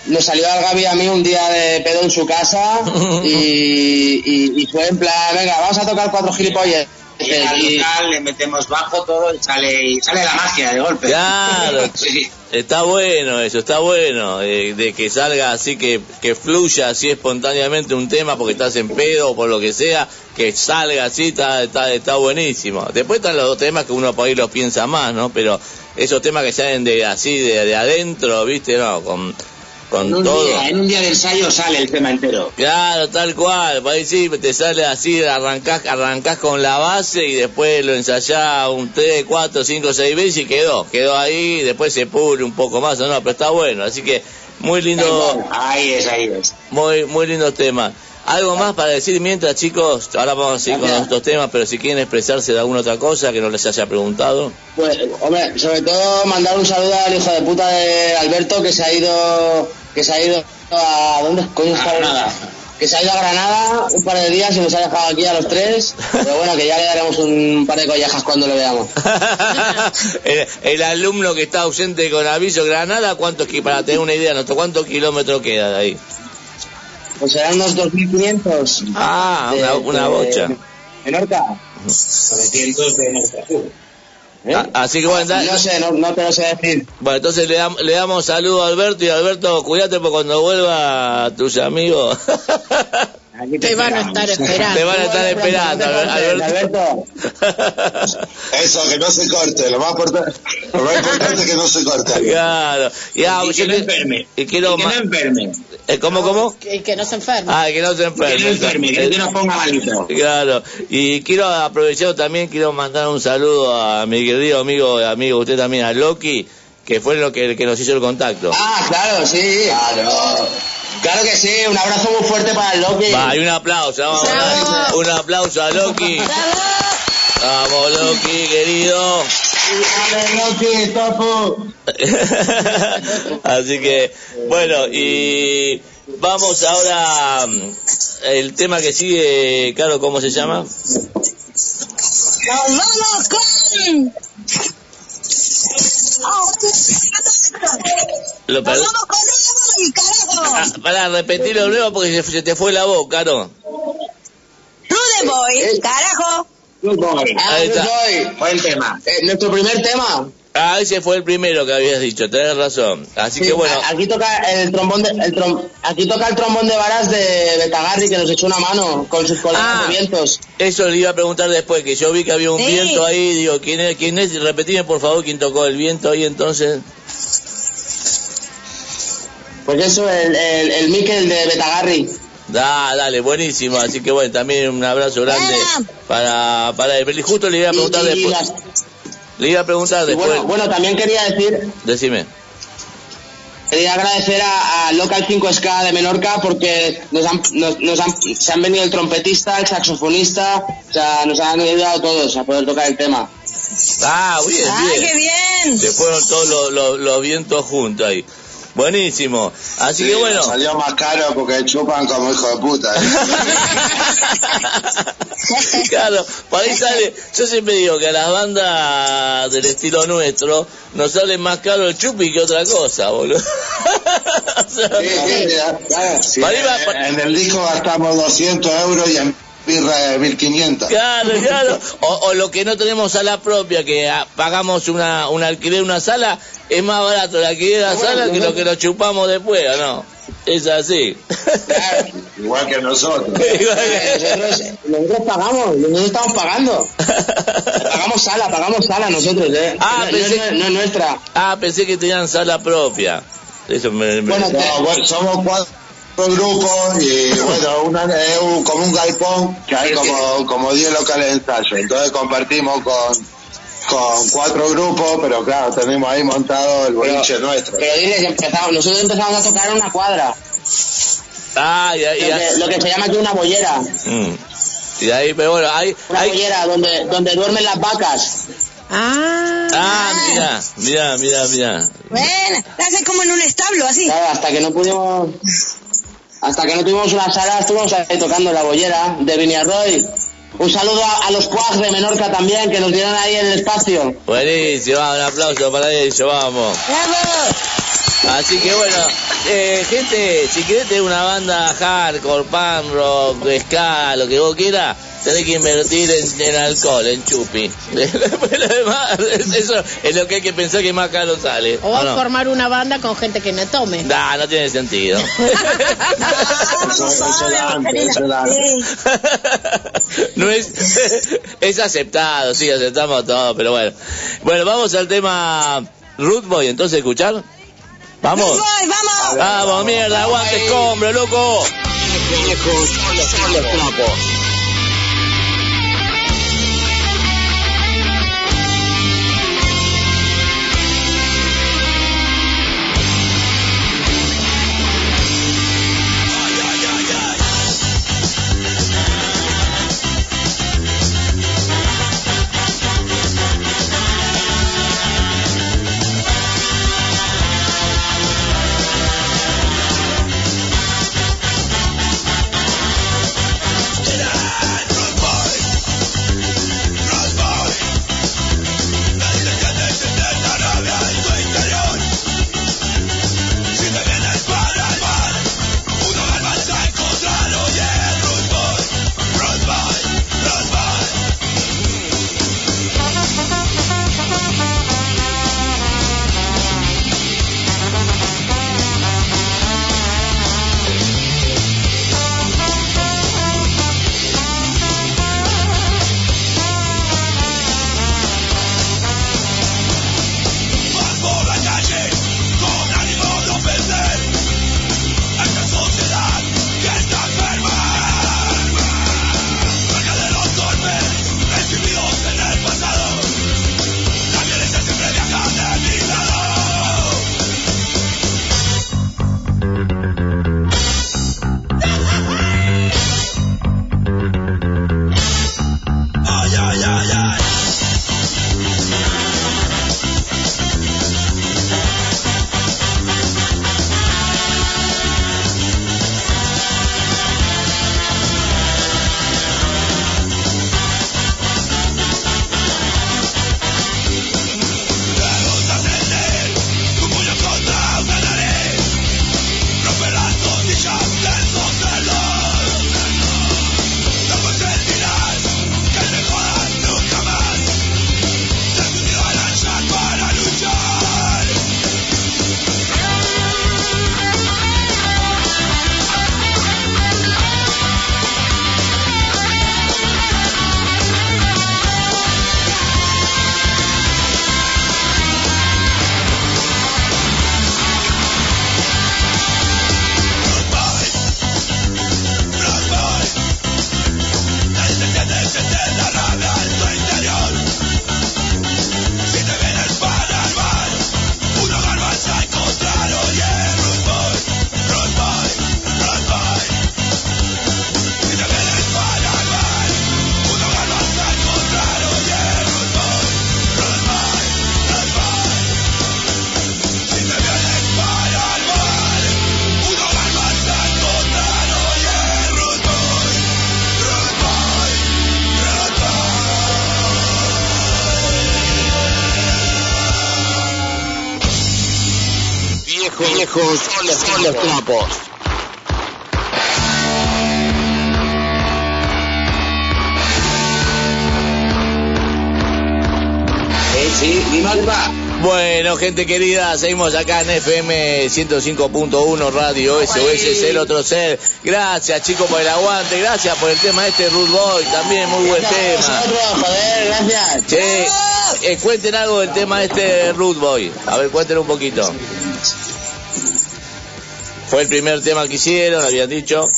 nos salió al Gaby a mí un día de pedo en su casa y, y, y fue en plan, venga, vamos a tocar cuatro gilipollas. Y al Y- local le metemos bajo todo y sale, y sale la magia de golpe. Claro, Sí. está bueno eso, está bueno, eh, de que salga así, que, que fluya así espontáneamente un tema porque estás en pedo o por lo que sea, que salga así, está, está, está buenísimo. Después están los dos temas que uno por ahí los piensa más, ¿no? Pero esos temas que salen de así, de, de adentro, ¿viste? No, con, con En un, todo. día, en un día de ensayo sale el tema entero. Claro, tal cual, por ahí sí, te sale así, arrancás, arrancás con la base y después lo ensayás un 3, 4, 5, 6 veces y quedó, quedó ahí, después se pule un poco más o no, pero está bueno, así que muy lindo, Ahí es, ahí es. muy, muy lindos temas. ¿Algo más para decir mientras, chicos? Ahora vamos a seguir con estos temas, pero si quieren expresarse de alguna otra cosa que no les haya preguntado. Pues, hombre, sobre todo mandar un saludo al hijo de puta de Alberto que se ha ido, que se ha ido a, ¿dónde coño está? Granada. Que se ha ido a Granada un par de días y nos ha dejado aquí a los tres, pero bueno, que ya le daremos un par de collejas cuando lo veamos. el, el alumno que está ausente con aviso Granada, ¿cuántos, para tener una idea, nuestro, ¿cuántos kilómetros queda de ahí? Pues serán unos 2.500. Ah, de- una, una de- bocha. Menorca. 900 de nuestra ¿Eh? Ah, Así que bueno, da- No sé, no, no te lo sé decir. bueno, entonces le, dam- le damos saludo a Alberto y Alberto, cuídate porque cuando vuelva tus amigos Aquí Te van a estar esperando. te van a estar esperando, Alberto. Alberto. Eso, que no se corte. Lo más, importa- lo más importante es que no se corte. Claro. Ya, Y yo que no que- enferme. y quiero Y que no enferme. eh, ¿Cómo, cómo? Que, que no se enferme. Ah, que no se Que enferme. no enferme, que no ponga malito. Claro, y quiero aprovechar también, quiero mandar un saludo a mi querido amigo, amigo usted también, a Loki, que fue lo que, el que nos hizo el contacto. Ah, claro, sí. Claro. Claro que sí, un abrazo muy fuerte para el Loki. Va, y un aplauso, vamos a dar un aplauso a Loki. Vamos, Loki, querido. Dale, Loki, topo. Así que, bueno, y vamos ahora mm, el tema que sigue, claro, ¿cómo se llama? Nos vamos con... Lo Rude Boy, carajo. Ah, para repetirlo de nuevo porque se, se te fue la boca, ¿no? Rude Boy, carajo. Good boy. Ah, Ahí Good está. Boy. Buen tema. Eh, nuestro primer tema. Ah, ese fue el primero que habías dicho, tenés razón. Así Sí, que bueno, Aquí toca el trombón de, el trom- aquí toca el trombón de varas de Betagarri que nos echó una mano con sus colegas Ah. de vientos. eso le iba a preguntar después, que yo vi que había un Sí. viento ahí, digo, ¿quién es? ¿Quién es? Repetime por favor quién tocó el viento ahí entonces. Pues eso, el, el, el Mikel de Betagarri. Da, dale, buenísimo. Así que bueno, también un abrazo grande para, para él. Justo le iba a preguntar Y- y después. las- Le iba a preguntar después. bueno, bueno, también quería decir, Decime. quería agradecer a, a Local 5SK de Menorca porque nos han, nos, nos han, se han venido el trompetista, el saxofonista, o sea, nos han ayudado todos a poder tocar el tema. Ah, bien, ¡Ay, bien. qué bien! Se fueron todos los, los- los vientos juntos ahí. Buenísimo. Así Sí, que bueno. Salió más caro porque chupan como hijo de puta. ¿eh? claro, por ahí sale. Yo siempre digo que a las bandas del estilo nuestro nos sale más caro el chupi que otra cosa, boludo. O sea, Sí, sí, ya, claro. Sí, Para arriba, en- para- En el disco gastamos 200 euros y en birra de 1500. Claro, claro. O, o lo que no tenemos sala propia, que ah, pagamos una, un alquiler de una sala, es más barato el alquiler de la sala que lo que nos chupamos después, ¿o no? Es así. Igual que nosotros. Nosotros, nosotros pagamos, nosotros estamos pagando. Pagamos sala, pagamos sala nosotros, ¿eh? Ah, no, pensé- no es- no es nuestra. ah, pensé que tenían sala propia. Eso me... me- Bueno, No, bueno, somos cuatro grupos y bueno, una, es un- como un galpón que hay como, como 10 locales de ensayo. Entonces compartimos con, con cuatro grupos, pero claro, tenemos ahí montado el boliche nuestro. Pero diles, empezamos, nosotros empezamos a tocar en una cuadra, Ah, y ahí... lo que, lo que se llama aquí una bollera. Mm. Y ahí, pero bueno, hay... Una hay... bollera donde, donde duermen las vacas. Ah, Ah, mira, mira, mira, mira. Bueno, la hacen como en un establo, así. Claro, hasta que no pudimos... Hasta que no tuvimos una sala, estuvimos ahí tocando la bollera de Viñarroy. Un saludo a, a los Quags de Menorca también, que nos dieron ahí en el espacio. Buenísimo, un aplauso para ellos, vamos. ¡Bravo! Así que bueno, eh, gente, si querés tener una banda hardcore, punk rock, ska, lo que vos quieras, tenés que invertir en, en alcohol, en chupi. Después lo demás, eso es lo que hay que pensar que más caro sale. o ¿o no? formar una banda con gente que no tome. Nah, no tiene sentido. No es, es aceptado, sí, aceptamos todo, pero bueno. Bueno, vamos al tema Root Boy, entonces escuchar. Vamos. Boy, vamos. Vamos, mierda, aguante escombro, loco. Viejos son los. Son los trapos. Eh, sí. Bueno, gente querida, seguimos acá en FM 105.1 Radio SOS es el otro ser. Gracias, chicos, por el aguante. Gracias por el tema este, Ruth Boy. También muy buen tema. Joder, gracias. Che, eh, cuenten algo del tema este, Ruth Boy. A ver, cuenten un poquito. Fue el primer tema que hicieron, habían dicho.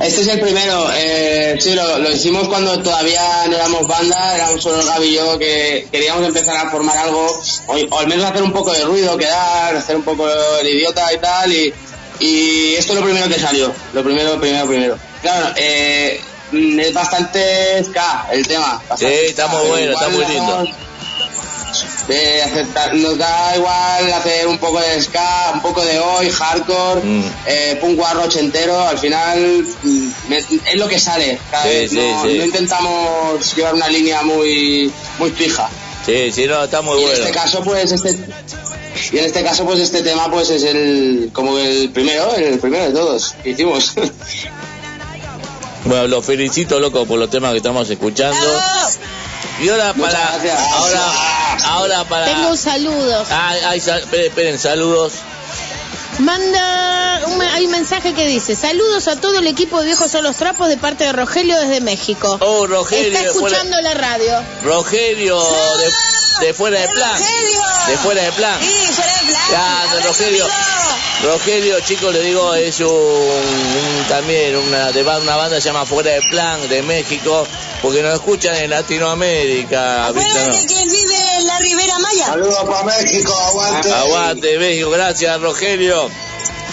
Este es el primero. Eh, sí, lo, lo hicimos cuando todavía no éramos banda, éramos solo Gaby y yo que queríamos empezar a formar algo, o, o al menos hacer un poco de ruido, quedar, hacer un poco el idiota y tal. Y, y esto es lo primero que salió. Lo primero, primero, primero. Claro, eh, es bastante ska el tema. Sí, está muy bueno, está muy lindo. De aceptar, nos da igual hacer un poco de ska, un poco de hoy, hardcore, Mm. eh, punk ochentero, al final mm, me- es lo que sale, cada Sí, vez, sí, no, sí. no intentamos llevar una línea muy muy fija. Sí, sí, no, está muy y en bueno. este caso pues este y en este caso pues este tema pues es el como el primero, el primero de todos que hicimos. Bueno, los felicito, loco, por los temas que estamos escuchando. Y ahora Muchas para. gracias. Ahora, ahora para. Tengo un saludo. Ay, ay, sal- esperen, esperen, saludos. Manda, un, hay un mensaje que dice, saludos a todo el equipo de Viejos son los Trapos de parte de Rogelio desde México. Oh, Rogelio. Está escuchando la radio. Rogelio de, de fuera de plan. De fuera de plan. Sí, fuera de plan. Abrazo, Rogelio. Rogelio, chicos, le digo, es un, un- también una, de una banda que se llama Fuera de Plan de México, porque nos escuchan en Latinoamérica. ¿viste? Acuérdate que vive en la Ribera Maya. Saludos para México, aguante. Aguante, México, gracias, Rogelio.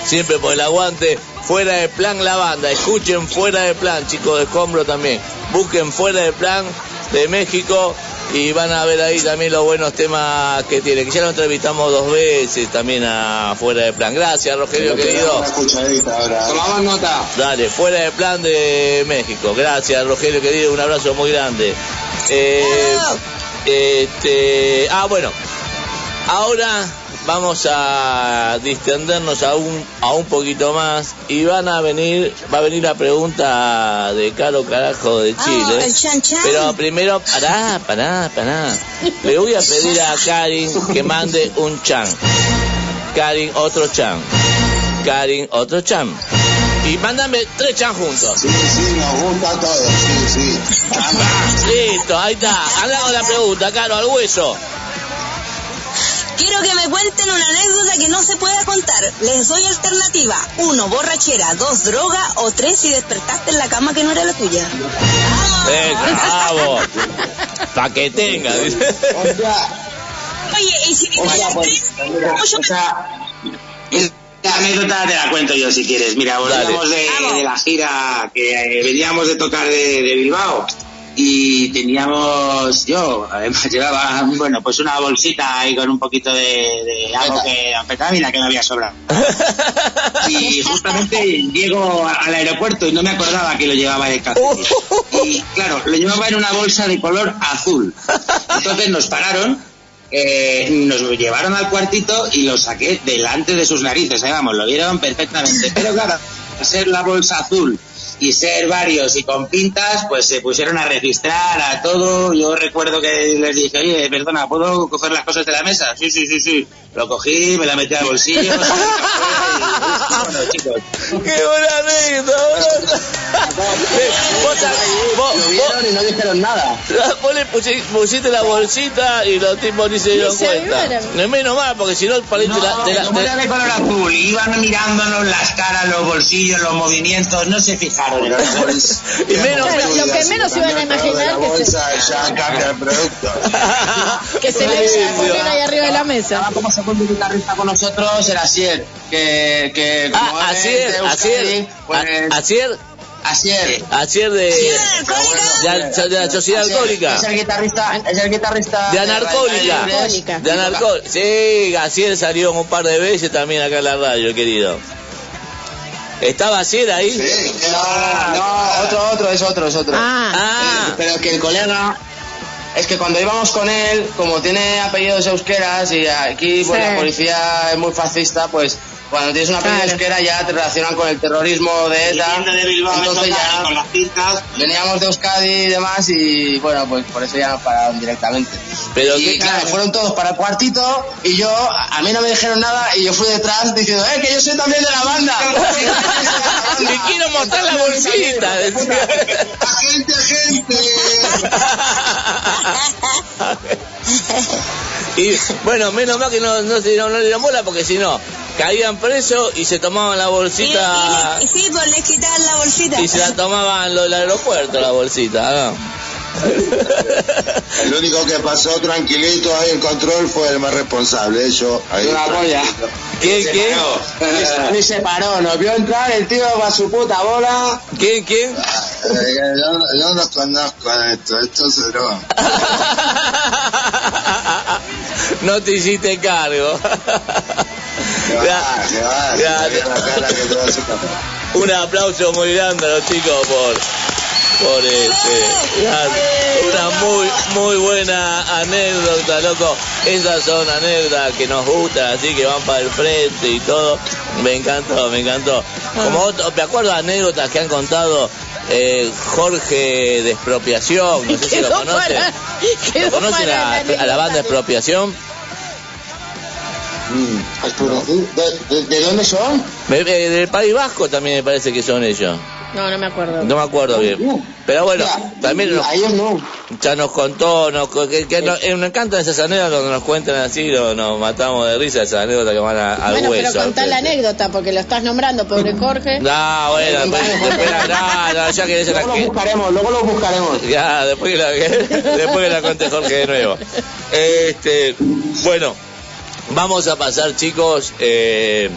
Siempre por el aguante. Fuera de plan la banda. Escuchen fuera de plan, chicos de escombro también. Busquen fuera de plan de México y van a ver ahí también los buenos temas que tiene. Que ya lo entrevistamos dos veces también a fuera de plan. Gracias, Rogelio, querido. Escuchadita ahora. Tomamos nota. Dale, fuera de plan de México. Gracias, Rogelio, querido. Un abrazo muy grande. Eh, este, ah, bueno. Ahora vamos a distendernos aún, a un poquito más y van a venir, va a venir la pregunta de Caro Carajo de Chile. Ah, el chan chan. Pero primero, pará, pará, pará. Le voy a pedir a Karin que mande un chan. Karin, otro chan. Karin, otro chan. Y mándame tres chan juntos. Sí, sí, nos gusta todo, sí, sí. Listo, ahí está. Anda con la pregunta, Caro, al hueso. Quiero que me cuenten una anécdota que no se pueda contar. Les doy alternativa. Uno, borrachera. Dos, droga. O tres, si despertaste en la cama que no era la tuya. Eh, bravo. Pa' que tenga. dice. O sea, Oye, y si o sea, las pues, tres, mira, ¿cómo yo o sea, la anécdota te la cuento yo si quieres. Mira, volvíamos de la gira que eh, veníamos de tocar de, de Bilbao y teníamos, yo además llevaba, bueno, pues una bolsita ahí con un poquito de, de algo que, anfetamina que me había sobrado. Y justamente llego a- al aeropuerto y no me acordaba que lo llevaba el calcetín. Y claro, lo llevaba en una bolsa de color azul. Entonces nos pararon, eh, nos lo llevaron al cuartito y lo saqué delante de sus narices. Ahí vamos, lo vieron perfectamente. Pero claro, al ser la bolsa azul y ser varios y con pintas, pues se pusieron a registrar a todo. Yo recuerdo que les dije, oye, perdona, ¿puedo coger las cosas de la mesa? Sí, sí, sí, sí. Lo cogí, me la metí al bolsillo. y- bueno, chicos. ¡Qué buena anécdota! Vos, vos, Lo vieron y no dijeron nada. vos- le pusi- pusiste la bolsita y los tipos ni se dieron cuenta. No es menos mal, porque si no, para No, de la, de la- de color azul, iban mirándonos las caras, los bolsillos, los movimientos, no se fijaron bolsa. y menos Claro, lo que menos iban a imaginar que se, bolsa ya cambia el producto. que se le iba a poner ahí arriba de la mesa. Estaba como segundo guitarrista con nosotros, era Asier, que, que como Ah, es Asier, Asier, pues, Asier, Asier. Asier de, alcohólica? de, sociedad Asier, alcohólica. Es el guitarrista, es el guitarrista De anarcólica. Alcohólica. De anarco Sí, Asier salió un par de veces también acá en la radio, querido. ¿Estaba Asier ahí? Sí, No, no, otro, otro, es otro, es otro. Ah, Ah, Pero que el colega, es que cuando íbamos con él, como tiene apellidos euskeras y aquí pues, Sí. la policía es muy fascista, pues cuando tienes un apellido Claro. euskera ya te relacionan con el terrorismo de ETA. entonces ya con las pintas. veníamos de Euskadi y demás y bueno, pues por eso ya nos pararon directamente. pero y que, claro, fueron todos para el cuartito y yo, a mí no me dijeron nada y yo fui detrás diciendo, eh, que yo soy también de la banda. Te quiero mostrar la bolsita. Agente, agente. y bueno, menos mal que no, no, se- no, no le dieron bola porque si no, caían presos y se tomaban la bolsita y- y sí, pues les quitaban la bolsita. y se la tomaban los del aeropuerto, la bolsita. ¿no? El único que pasó tranquilito ahí en control fue el más responsable. Yo ahí. Una polla. ¿Quién, quién? Ni se paró, nos vio entrar, el tío va a su puta bola. ¿Quién, quién? Eh, Yo, yo no conozco esto, esto se droga. no te hiciste cargo. Un aplauso muy grande a los chicos por por este una muy muy buena anécdota loco esas son anécdotas que nos gustan así que van para el frente y todo me encantó me encantó como otro, me acuerdo anécdotas que han contado eh, Jorge de expropiación no sé si lo conocen para- ¿Lo conocen a, la banda expropiación? ¿De, de- de dónde son? Eh, del País Vasco también me parece que son ellos No, no me acuerdo. No me acuerdo bien. Pero bueno, también nos, A ellos no. ya nos contó, nos, que, que nos, eh, nos encantan esas anécdotas donde nos cuentan así, lo- nos matamos de risa esas anécdotas que van a- al bueno, hueso. pero contá la anécdota porque lo estás nombrando, pobre Jorge. No, bueno, después, después la- no, no, ya que se la Luego lo que, buscaremos, luego lo buscaremos. ya, después que la, después que la cuente Jorge de nuevo. Este, bueno, vamos a pasar, chicos, eh,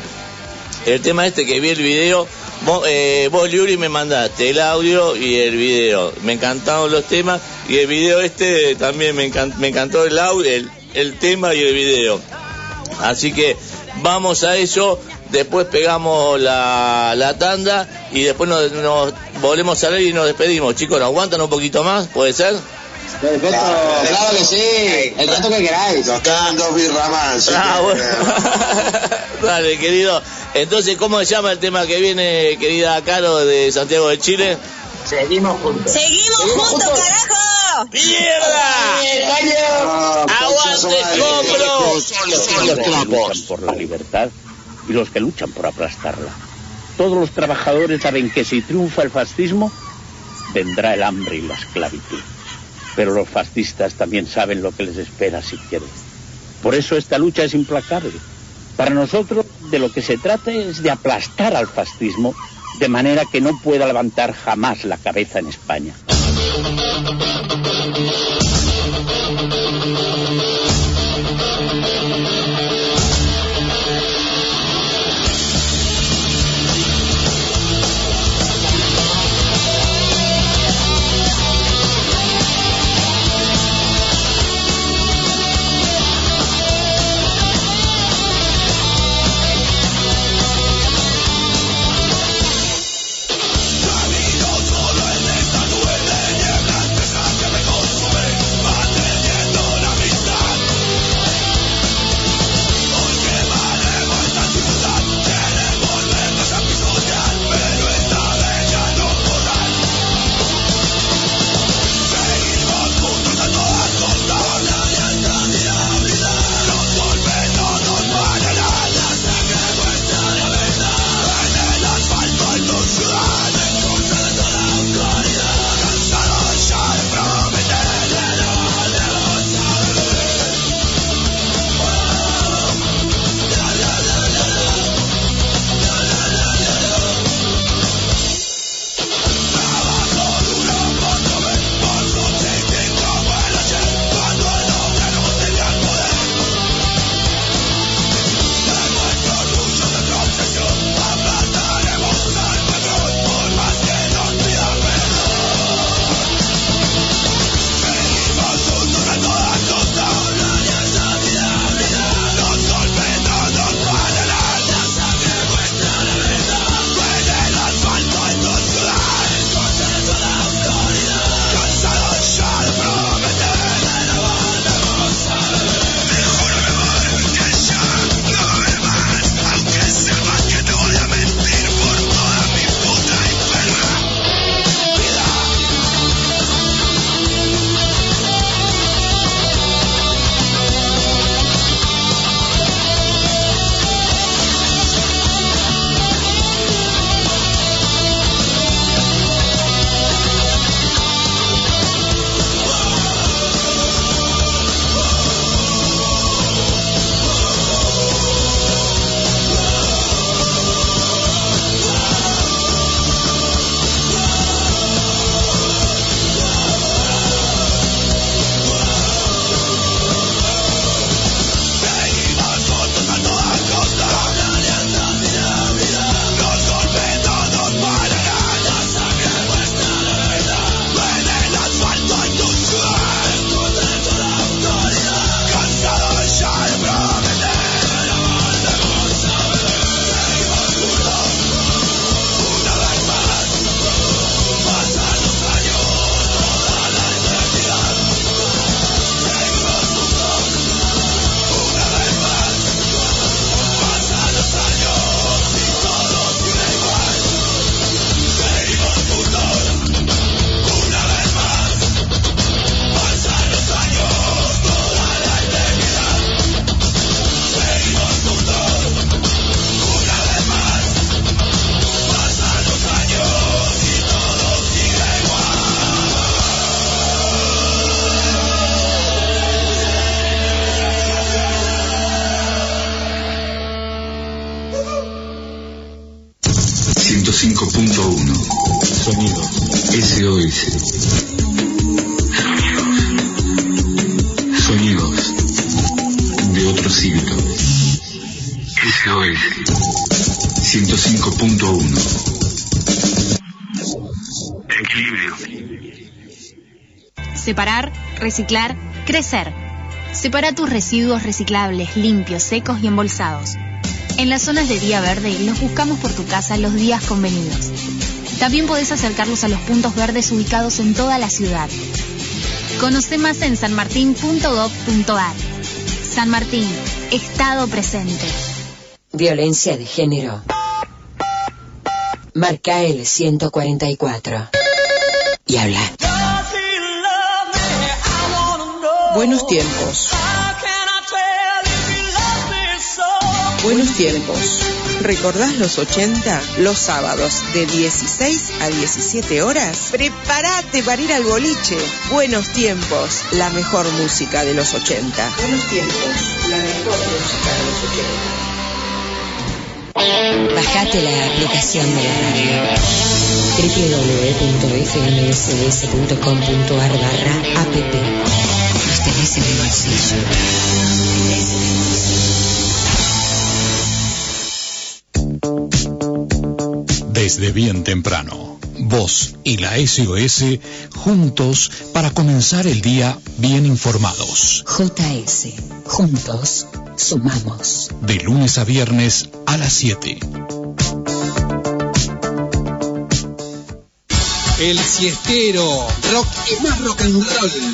el tema este que vi el video. Vos, eh, vos, me mandaste el audio y el video. Me encantaron los temas y el video este también me, encan- me encantó el audio, el, tema y el video. Así que vamos a eso. Después pegamos la, la tanda y después nos, nos volvemos a ver y nos despedimos. Chicos, ¿nos aguantan un poquito más? ¿Puede ser? Perfecto, claro que sí, el rato que queráis. Nos quedan dos así Ah, que, bueno. Dale, querido. Entonces, ¿cómo se llama el tema que viene, querida Caro, de Santiago de Chile? Seguimos juntos. Seguimos juntos, carajo. ¡Mierda! ¡Aguante, compro! Son los que luchan por la libertad y los que luchan por aplastarla. Todos los trabajadores saben que si triunfa el fascismo, vendrá el hambre y la esclavitud. Pero los fascistas también saben lo que les espera si quieren. Por eso esta lucha es implacable. Para nosotros de lo que se trata es de aplastar al fascismo de manera que no pueda levantar jamás la cabeza en España. SOS. Sonidos de otro siglo. SOS 105.1. Equilibrio. Separar, reciclar, crecer. Separa tus residuos reciclables, limpios, secos y embolsados. En las zonas de día verde los buscamos por tu casa los días convenidos. También podés acercarlos a los puntos verdes ubicados en toda la ciudad. Conoce más en sanmartin.gov.ar. San Martín, Estado presente. Violencia de género. Marca el 144. Y habla. Buenos tiempos. Buenos tiempos. ¿Recordás los 80? Los sábados de 16 a 17 horas. Prepárate para ir al boliche. Buenos tiempos. La mejor música de los 80. Buenos tiempos. La mejor música de los 80. Bajate la aplicación de la radio www.fmss.com.ar barra app Nos tenés en el bolsillo. Desde bien temprano, vos y la SOS juntos para comenzar el día bien informados. JS. Juntos sumamos. De lunes a viernes a las 7. El siestero, rock y más rock and roll.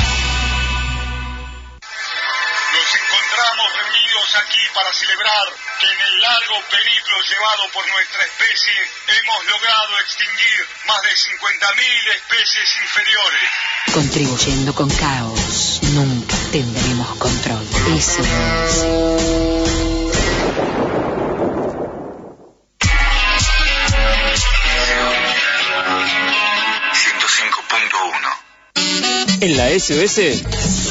Periplo llevado por nuestra especie hemos logrado extinguir más de 50.000 especies inferiores. Contribuyendo con caos, nunca tendremos control. Eso es. En la SOS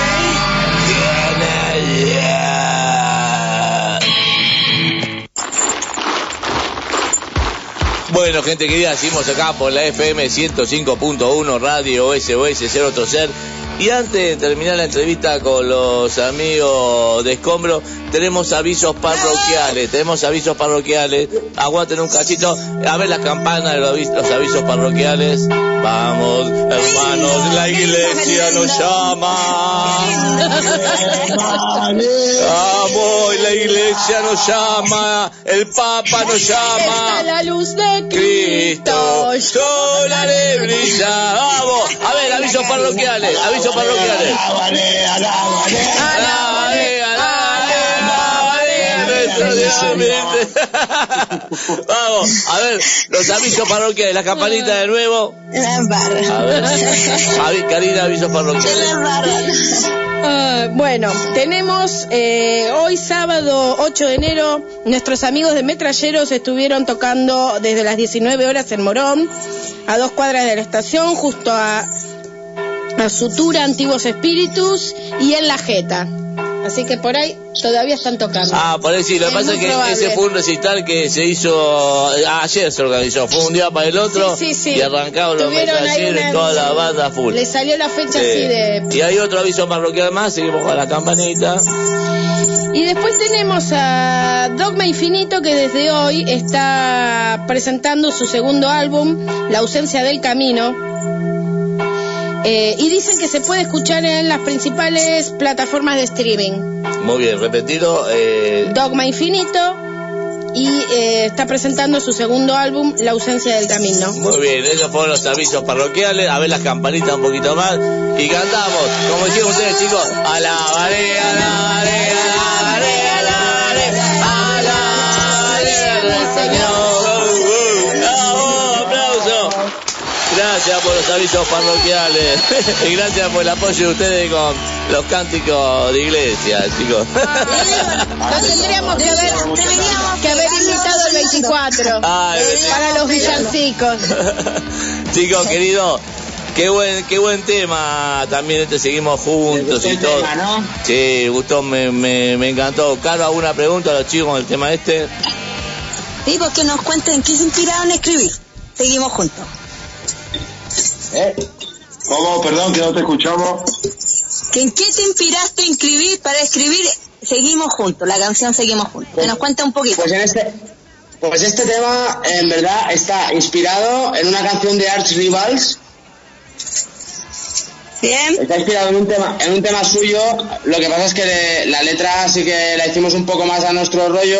Bueno, gente querida, seguimos acá por la FM 105.1 Radio SOS 0 Ser. Y antes de terminar la entrevista con los amigos de Escombro, tenemos avisos parroquiales, tenemos avisos parroquiales. Aguanten un cachito, a ver las campanas de los avisos, los avisos parroquiales. Vamos, hermanos, la iglesia nos llama. Vamos, la iglesia nos llama, el Papa nos llama. La luz de Cristo, le brilla. Vamos, a ver, avisos parroquiales, avisos parroquiales. Alábale, alábale. Alábale, alábale, nuestro Dios. Vamos, a ver, los avisos parroquiales, la campanita de nuevo. A ver, Avi- Karina, avisos parroquiales. Ah, bueno, tenemos eh, hoy sábado 8 de enero, nuestros amigos de Metralleros estuvieron tocando desde las 19 horas en Morón, a dos cuadras de la estación, justo a, a Sutura, Antiguos Espíritus y en La Jeta. Así que por ahí todavía están tocando. Ah, por ahí sí, lo que pasa es que probable. ese fue un recital que se hizo, ayer se organizó, fue un día para el otro Sí, sí, sí. y arrancaron los una- y toda la banda full. Le salió la fecha Sí. así de... Y hay otro aviso parroquial más, seguimos con la campanita. Y después tenemos a Dogma Infinito que desde hoy está presentando su segundo álbum, La ausencia del camino. Eh, y dicen que se puede escuchar en las principales plataformas de streaming. Muy bien, repetido. Eh, Dogma Infinito y eh, está presentando su segundo álbum, La ausencia del camino. muy bien, esos fueron los avisos parroquiales. A ver las campanitas un poquito más. Y cantamos, como decían ustedes, chicos, a la varea, a la varea, a la varea, a la varea, a la varea del Señor. ¡Bravo! ¡Aplauso! Gracias por los avisos parroquiales y gracias por el apoyo de ustedes con los cánticos de iglesia, chicos. No tendríamos que haber, que haber invitado el 24 Ay, para los villancicos. chicos, queridos, qué buen, qué buen tema también este seguimos juntos y todo. tema, ¿no? Sí, gustó, me, me, me encantó. Caro, ¿alguna pregunta a los chicos con el tema este? Sí, pues que nos cuenten qué se inspiraron a escribir. Seguimos juntos. ¿Eh? ¿Cómo? Perdón, que no te escuchamos. ¿Que ¿En qué te inspiraste a escribir para escribir Seguimos juntos? La canción Seguimos juntos. Que nos cuenta un poquito. Pues en este, pues este tema en verdad está inspirado en una canción de Arch Rivals. Bien. Está inspirado en un tema, en un tema suyo. Lo que pasa es que le- la letra sí que la hicimos un poco más a nuestro rollo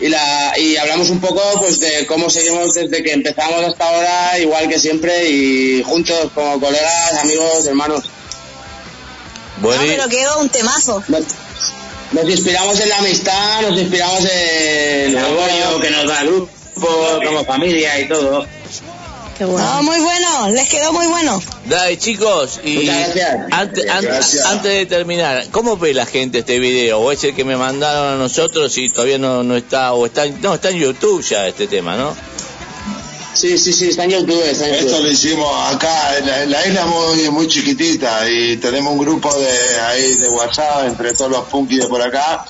y la y hablamos un poco pues de cómo seguimos desde que empezamos hasta ahora, igual que siempre y juntos como colegas, amigos, hermanos. No, pero quedó un temazo. Nos inspiramos en la amistad, nos inspiramos en El apoyo que nos da el grupo, como familia y todo. Qué No, muy bueno. Les quedó muy bueno. Dale, chicos, y. Antes, antes de terminar, ¿cómo ve la gente este video? ¿O es el que me mandaron a nosotros y todavía no, no está, o está, en- no, está en YouTube ya este tema, ¿no? Sí, sí, sí, está en YouTube, está en Esto YouTube. lo hicimos acá, en la, la isla es muy, muy chiquitita y tenemos un grupo de ahí de WhatsApp entre todos los punkis de por acá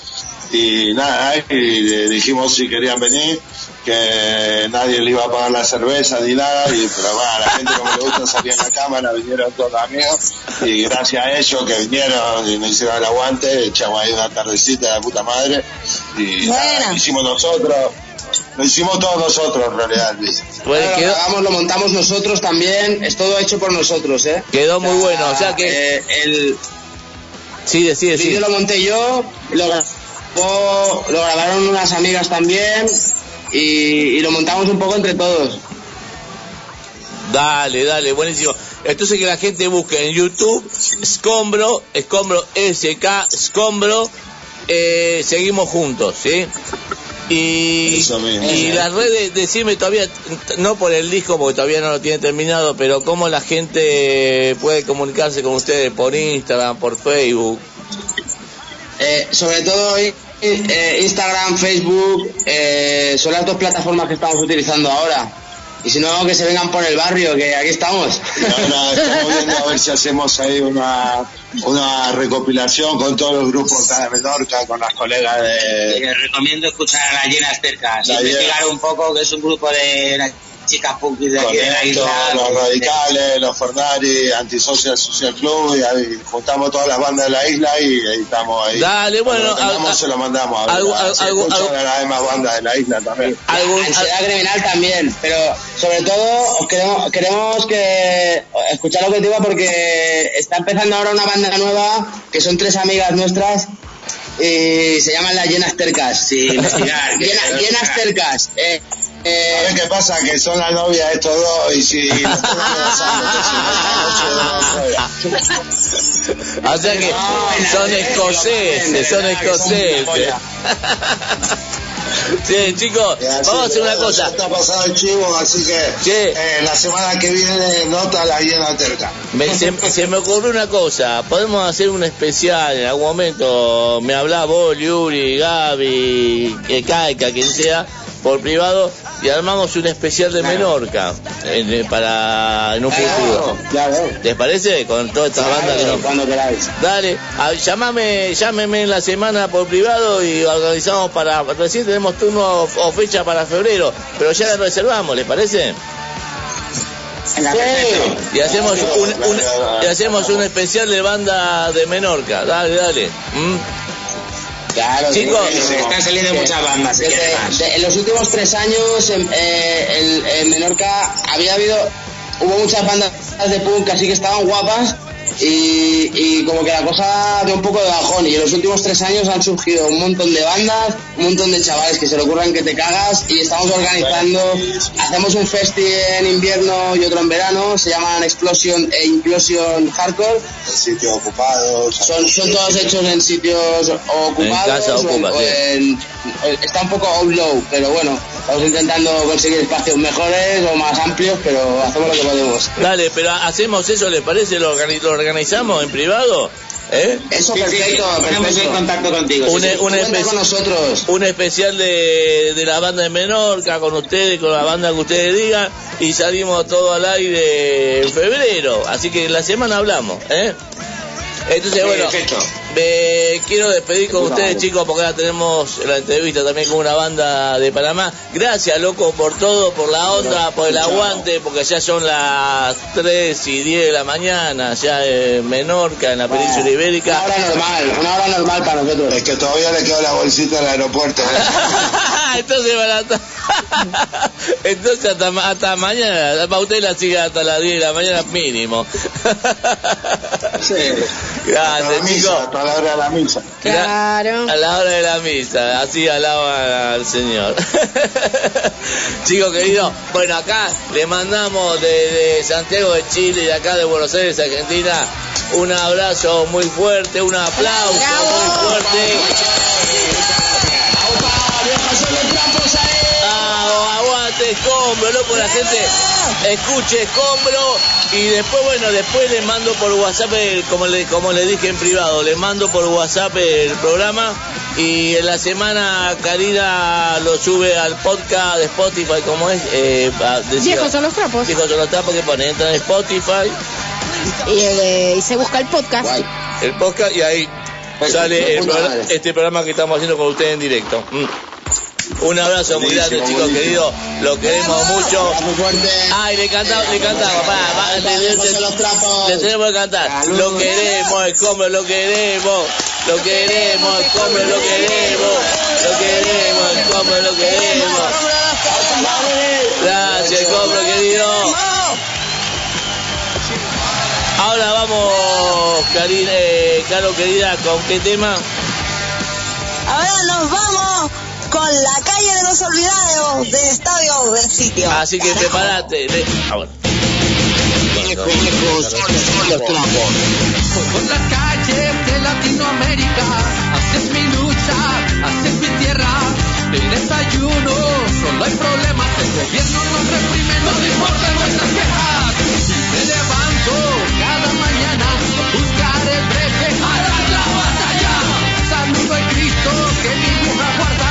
y nada, le dijimos si querían venir, que nadie le iba a pagar la cerveza ni nada, y, pero va, a la gente como le gusta salir en la cámara, vinieron todos los amigos y gracias a ellos que vinieron y nos hicieron el aguante, echamos ahí una tardecita de la puta madre y nada, Buena. lo hicimos nosotros, lo hicimos todos nosotros en realidad. Luis. Pues Claro, quedó, lo hagamos, lo montamos nosotros también, es todo hecho por nosotros, ¿eh? quedó muy bueno, o sea que... Eh, el Sí, decide, sí. lo monté yo, lo, lo grabaron unas amigas también y, y lo montamos un poco entre todos. Dale, dale, buenísimo. Entonces que la gente busque en YouTube Escombro, Escombro SK, Escombro, eh, seguimos juntos, ¿sí? Y, Eso mismo. y las redes, decime todavía, no por el disco porque todavía no lo tiene terminado, pero cómo la gente puede comunicarse con ustedes por Instagram, por Facebook. Eh, sobre todo eh, Instagram, Facebook, eh, son las dos plataformas que estamos utilizando ahora. Y si no, que se vengan por el barrio, que aquí estamos. Y ahora estamos viendo a ver si hacemos ahí una, una recopilación con todos los grupos acá de Menorca, con las colegas de... Les recomiendo escuchar a las llenas cercas, La investigar un poco que es un grupo de las chicas punkis de con aquí de la esto, isla. los radicales, los Fornari, Antisocial Social Club, y ahí juntamos todas las bandas de la isla y editamos ahí. Dale, bueno, tengamos, al- se lo mandamos a algo- a si algo- algo- a las demás bandas de la isla también. Algún- Ansiedad criminal también, pero sobre todo os queremos, queremos que escuchar lo que te digo porque está empezando ahora una banda nueva que son tres amigas nuestras y se llaman las llenas tercas. Sí, investigar. Llena- llenas tercas. Eh, eh, A ver qué pasa, que son las novias de estos dos y si noche no O sea que son escoceses, son escoceses. Sí, chicos, Ya, vamos a hacer una ya cosa. está pasado el chivo, así que Sí. eh, la semana que viene nota la llena terca. Me- se, se me ocurrió una cosa, podemos hacer un especial en algún momento, me habla vos, Yuri, Gaby, que Caica, quien sea, por privado, y armamos un especial de Menorca en, eh, para en un futuro. ¿Les parece? Con todas estas bandas que nos... cuando queráis. Dale, a- llamame, llámeme en la semana por privado y organizamos para... Recién tenemos turno o, o fecha para febrero, pero ya la reservamos, ¿les parece? Perfecto. Y hacemos un, un- y hacemos un especial de banda de Menorca. Dale, dale. ¿Mm? Claro, Chicos, sí, sí, Están saliendo muchas bandas, Desde- de- en los últimos tres años en, eh, en- en Menorca había habido hubo muchas bandas de punk así que estaban guapas y, y como que la cosa de un poco de bajón. Y en los últimos tres años han surgido un montón de bandas, un montón de chavales que se le ocurran que te cagas y estamos organizando, hacemos un festi en invierno y otro en verano, se llaman Explosion e Implosion Hardcore. Sitios ocupados. Son, son todos hechos en sitios ocupados. casa o en- ocupa, o en- está un poco outlow, pero bueno, estamos intentando conseguir espacios mejores o más amplios, pero hacemos lo que podemos. Dale, pero hacemos eso, ¿le parece? ¿Lo, organi- lo organizamos en privado? ¿Eh? Eso Sí, sí, perfecto, ponemos perfecto. en contacto contigo. sí, Un, sí. un espe- con nosotros. un especial de, de la banda de Menorca con ustedes, con la banda que ustedes digan, y salimos todo al aire en febrero. Así que la semana hablamos, ¿eh? Entonces, bueno, Perfecto. Me quiero despedir con ustedes, chicos, porque ahora tenemos la entrevista también con una banda de Panamá. Gracias, loco, por todo, por la onda, por el aguante, porque ya son las 3 y 10 de la mañana, ya en Menorca, en la península Una ibérica. hora normal, una hora normal para nosotros. Es que todavía le quedó la bolsita al aeropuerto. Entonces hasta- Entonces hasta, ma- hasta mañana, para usted la sigue hasta las 10 de la mañana mínimo. Sí. A Gracias, la hora de la misa. Claro. A la hora de la misa, así alaba al Señor. Chicos queridos, bueno, acá le mandamos desde Santiago de Chile y acá de Buenos Aires, Argentina, un abrazo muy fuerte, un aplauso muy fuerte. Aguante escombro, loco, la gente escuche escombro y después, bueno, después le mando por WhatsApp, el- como le, como le dije en privado, le mando por WhatsApp el programa y en la semana Karina lo sube al podcast de Spotify, como es? Eh, decía- Viejos son los trapos. Viejos son los trapos que pone, entra en Spotify, Y, eh, y se busca el podcast. el podcast y ahí sale el programa- este programa que estamos haciendo con ustedes en directo. Mm. Un abrazo muy grande, chicos buenísimo. queridos. Lo queremos mucho. Ay, le cantaba, le va, le, tenemos que cantar. Lo queremos, el come, lo queremos. Lo queremos, el come, lo queremos. Lo queremos, el come, lo queremos. Gracias, compro querido. Ahora vamos, Karina, eh, Caro querida, ¿con qué tema? Ahora nos vamos con la calle de los olvidados del estadio del sitio. Así que prepárate. Le- ahora. Por las calles de Latinoamérica, haces mi lucha, haces mi tierra. El desayuno, solo hay problemas, el gobierno nos reprime, no le importan nuestras quejas. Me levanto cada mañana buscar el brete, a dar la batalla. Saludo a Cristo que mi hija guarda,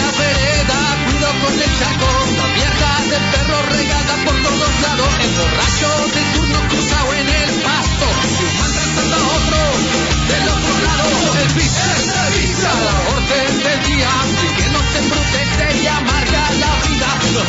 la vereda, cuido con el saco, la mierda del perro regada por todos lados, el borracho de turno cruzado en el pasto, y un maltratando a otro del otro lado, el piso, la orden del día, y que no te protege y amarga la vida, los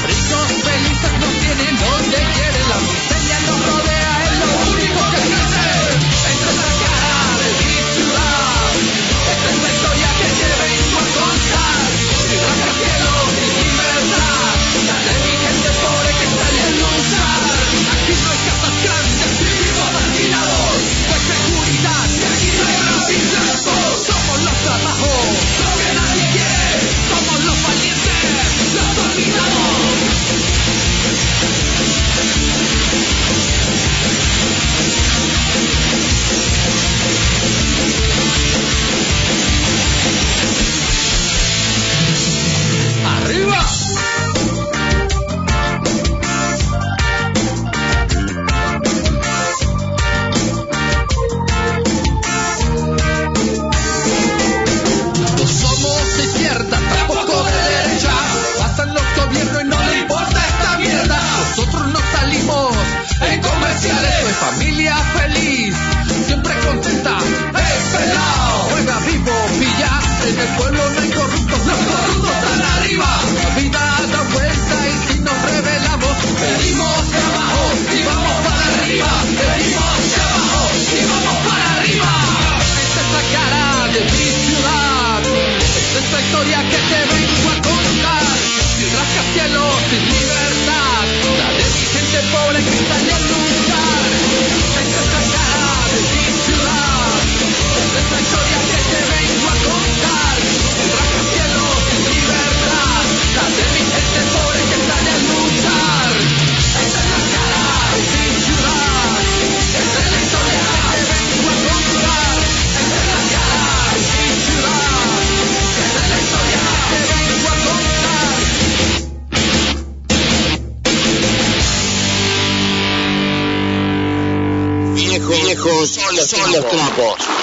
viejos son los trapos.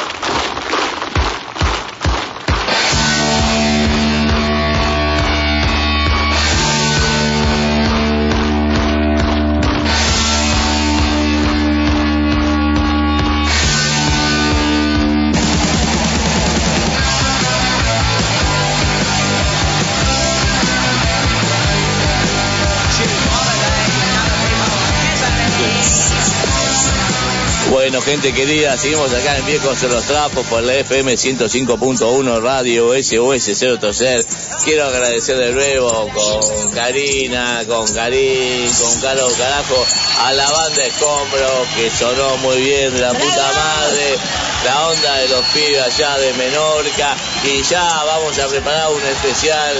Gente querida, seguimos acá en Viejos en los Trapos por la FM 105.1 Radio SOS 0 Tercer. Quiero agradecer de nuevo con Karina, con Karim, con Carlos Carajo, a la banda Escombro que sonó muy bien de la puta madre, la onda de los pibes allá de Menorca y ya vamos a preparar un especial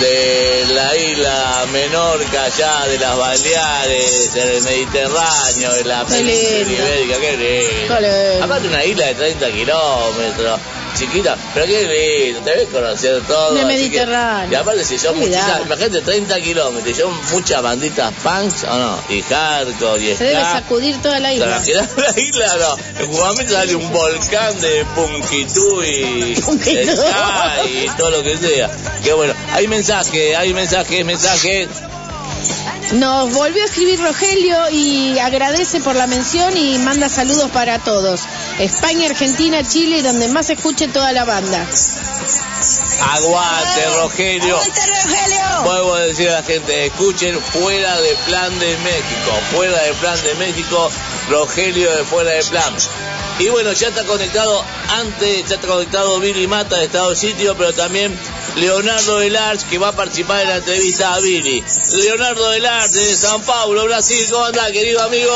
de la isla Menorca, allá de las Baleares, en el Mediterráneo, en la península ibérica. Qué lindo. Aparte una isla de 30 kilómetros, chiquita, pero qué lindo, te ves conocer todo. De así que- Mediterráneo. y aparte si son muchísimas, imagínate 30 kilómetros, son muchas banditas punks, ¿o no? Y hardcore, y Se debe sacudir toda la isla. La isla, no. En Guamita sale un volcán de punkitú y Punkitú. ska y todo lo que sea. Que bueno, hay mensajes, hay mensajes, mensajes. Nos volvió a escribir Rogelio y agradece por la mención y manda saludos para todos. España, Argentina, Chile y donde más se escuche toda la banda. Aguante, Rogelio. ¡Aguante, Rogelio! Vuelvo a decir a la gente, escuchen fuera de plan de México, fuera de plan de México, Rogelio de fuera de plan. Y bueno, ya está conectado antes, ya está conectado Billy Mata de Estado Sitio, pero también Leonardo Delars que va a participar en la entrevista a Billy. Leonardo Delars de San Paulo, Brasil, ¿cómo anda, querido amigo?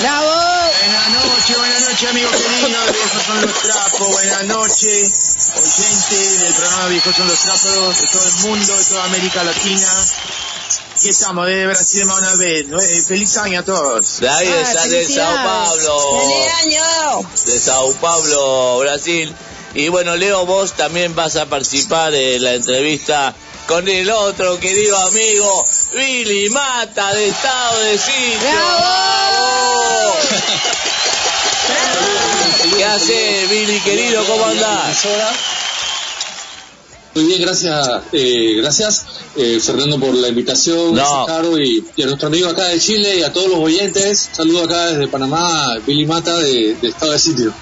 ¡Bravo! Buenas noches, buenas noches amigos queridos, viejos son los trapos, buenas noches, oyente del programa Viejos son los trapos de todo el mundo, de toda América Latina. Aquí estamos, desde Brasil más una vez. Eh, Feliz año a todos. De ahí Ah, de Sao. Paulo. ¡Feliz año! de Sao Paulo, Brasil. Y bueno, Leo, vos también vas a participar en la entrevista con el otro querido amigo, Billy Mata, de Estado de Sitio. ¡Bravo! ¿Qué haces, Billy, querido? ¿Cómo andás? Muy bien, gracias, eh, gracias eh, Fernando por la invitación, No. gracias, Caro, y, y a nuestro amigo acá de Chile y a todos los oyentes. Saludo acá desde Panamá, Billy Mata de, de Estado de Sitio.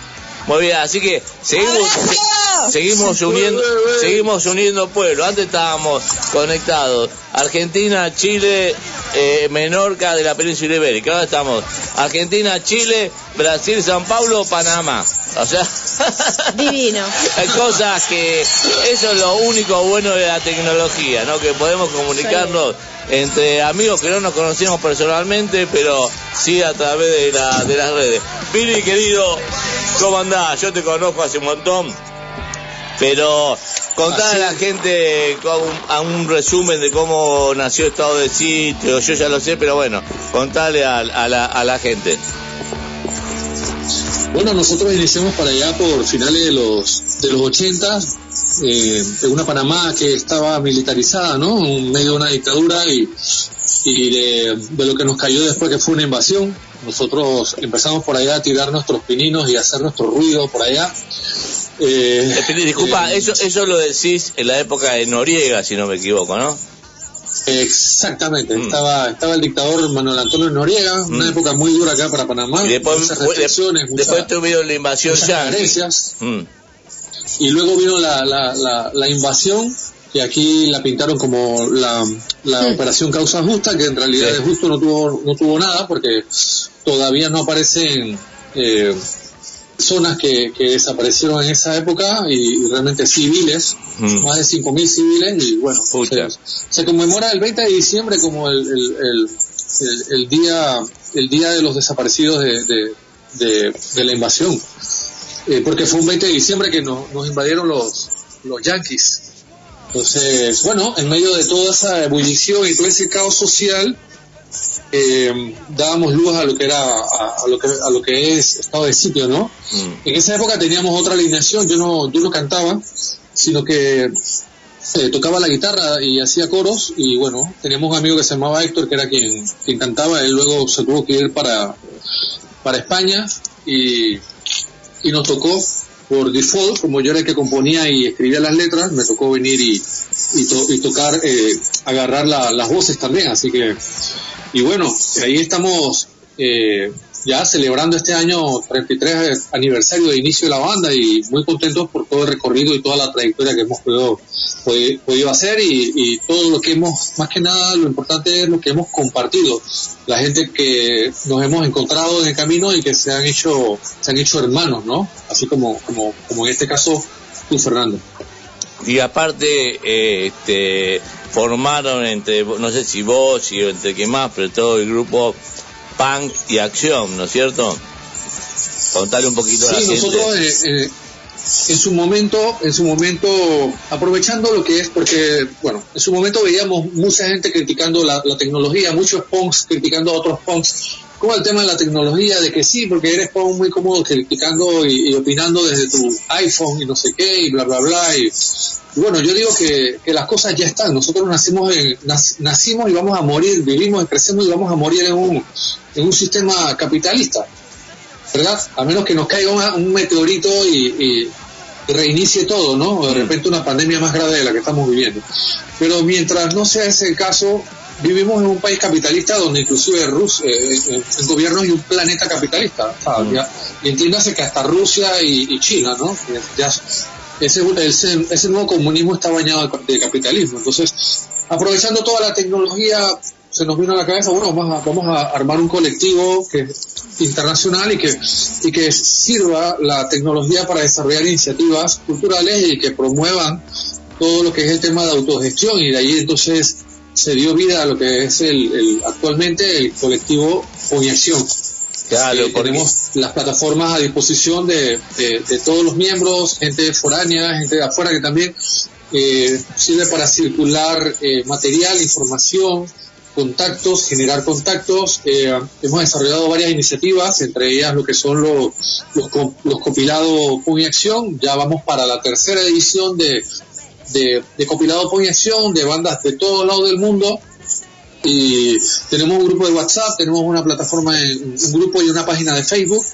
Muy bien, así que seguimos, se- seguimos uniendo, seguimos uniendo pueblos. Antes estábamos conectados. Argentina, Chile, eh, Menorca de la península ibérica. Ahora estamos Argentina, Chile, Brasil, San Paulo, Panamá. O sea, Divino. hay cosas que eso es lo único bueno de la tecnología, ¿no? Que podemos comunicarnos entre amigos que no nos conocemos personalmente, pero sí a través de, la, de las redes. Billy, querido, ¿cómo andás? Yo te conozco hace un montón, pero contar a la gente a un resumen de cómo nació Estado de Sitio, yo ya lo sé, pero bueno, contale a, a la, a la gente. Bueno, nosotros iniciamos para allá por finales de los de los 80, eh, en una Panamá que estaba militarizada, ¿no? En medio de una dictadura y, y de, de lo que nos cayó después que fue una invasión. Nosotros empezamos por allá a tirar nuestros pininos y a hacer nuestro ruido por allá. Eh, Disculpa, eh, eso, eso lo decís en la época de Noriega, si no me equivoco, ¿no? Exactamente, Mm. estaba, estaba el dictador Manuel Antonio Noriega, una época muy dura acá para Panamá, Y después, muchas restricciones, muchas- después tuvieron la invasión carencias. Mm. y luego vino la, la, la, la invasión que aquí la pintaron como la, la Mm. operación causa justa que en realidad Sí. de justo no tuvo no tuvo nada porque todavía no aparecen eh, zonas que, que desaparecieron en esa época y, y realmente civiles Mm. más de 5.000 civiles y bueno se, se conmemora el 20 de diciembre como el, el, el, el- el día el día de los desaparecidos de, de, de- de la invasión. Eh, porque fue un 20 de diciembre que nos, nos invadieron los, los yanquis. Entonces bueno en medio de toda esa ebullición y todo ese caos social eh, dábamos luz a lo que era a, a lo que a lo que es estado de sitio no Mm. en esa época teníamos otra alineación, yo no, yo no cantaba, sino que eh, tocaba la guitarra y hacía coros y bueno, teníamos un amigo que se llamaba Héctor que era quien, quien cantaba, él luego se tuvo que ir para, para España y, y nos tocó por default, como yo era el que componía y escribía las letras, me tocó venir y, y, to- y tocar, eh, agarrar la- las voces también, así que, y bueno, ahí estamos eh, ya celebrando este año 33 aniversario de inicio de la banda y muy contentos por todo el recorrido y toda la trayectoria que hemos podido, podi- podido hacer y, todo lo que hemos, más que nada lo importante es lo que hemos compartido, la gente que nos hemos encontrado en el camino y que se han hecho, se han hecho hermanos, ¿no? Así como, como, como en este caso tú, Fernando. Y aparte, eh, este, formaron entre, no sé si vos y entre quién más, pero todo el grupo Punk y Acción, ¿no es cierto? Contarle un poquito a la Sí, nosotros eh, eh, en su momento, en su momento, aprovechando lo que es, porque, bueno, en su momento veíamos mucha gente criticando la, la tecnología, muchos punks criticando a otros punks, como el tema de la tecnología, de que sí, porque eres punk muy cómodo criticando y, y opinando desde tu iPhone y no sé qué, y bla, bla, bla, y, y bueno, yo digo que, que las cosas ya están, nosotros nacimos, en, nac- nacimos y vamos a morir, vivimos, crecemos y vamos a morir en un, en un sistema capitalista. ¿verdad? A menos que nos caiga una- un meteorito y, y- y reinicie todo, ¿no? O de repente una pandemia más grave de la que estamos viviendo. Pero mientras no sea ese el caso, vivimos en un país capitalista donde inclusive Rusia, eh, eh, el gobierno es un planeta capitalista, ¿sabes? Ya- y entiéndase que hasta Rusia y, y China, ¿no? Ya, ese, ese, ese nuevo comunismo está bañado de, capitalismo. Entonces, aprovechando toda la tecnología, se nos vino a la cabeza, bueno, vamos a, vamos a armar un colectivo que internacional y que, y que sirva la tecnología para desarrollar iniciativas culturales y que promuevan todo lo que es el tema de autogestión y de ahí entonces se dio vida a lo que es el, el- actualmente el colectivo Foñación. Claro, Eh, tenemos las plataformas a disposición de, de- de todos los miembros, gente foránea, gente de afuera que también eh, sirve para circular eh, material, información, contactos, generar contactos. Eh, hemos desarrollado varias iniciativas, entre ellas lo que son los, los, los compilados Pon y Acción. Ya vamos para la tercera edición de, de, de compilado Pon y Acción de bandas de todos lados del mundo. Y tenemos un grupo de WhatsApp, tenemos una plataforma, un grupo y una página de Facebook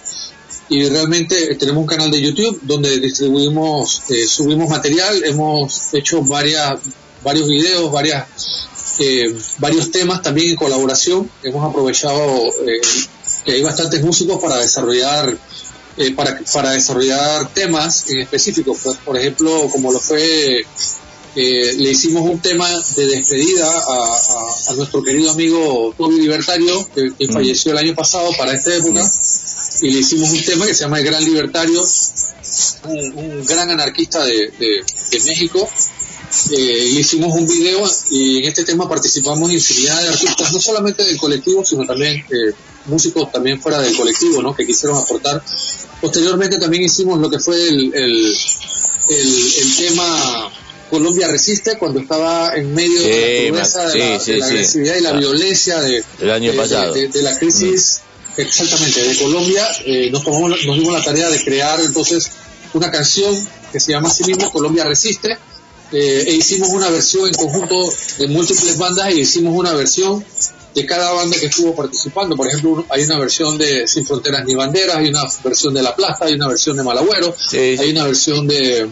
y realmente tenemos un canal de YouTube donde distribuimos, eh, subimos material, hemos hecho varias, varios videos, varias, eh, varios temas también en colaboración. Hemos aprovechado eh, que hay bastantes músicos para desarrollar eh, para, para desarrollar temas en específico. Pues, por ejemplo, como lo fue, eh, le hicimos un tema de despedida a, a- a nuestro querido amigo Toby Libertario, que, que falleció el año pasado para esta época, y le hicimos un tema que se llama El Gran Libertario, un, un gran anarquista de, de- de México. Eh, le hicimos un video y en este tema participamos infinidad de artistas, no solamente del colectivo, sino también eh, músicos también fuera del colectivo, ¿no? que quisieron aportar. Posteriormente también hicimos lo que fue el, el, el- el tema Colombia Resiste, cuando estaba en medio de la crudeza, de, la, sí, de la sí. agresividad y la Ah. violencia de, El año pasado. de- de la crisis exactamente de Colombia eh, nos tomamos nos dimos la tarea de crear entonces una canción que se llama así mismo Colombia resiste eh, e hicimos una versión en conjunto de múltiples bandas e hicimos una versión de cada banda que estuvo participando por ejemplo hay una versión de Sin Fronteras ni Banderas hay una versión de La Plaza hay una versión de Malagüero hay una versión de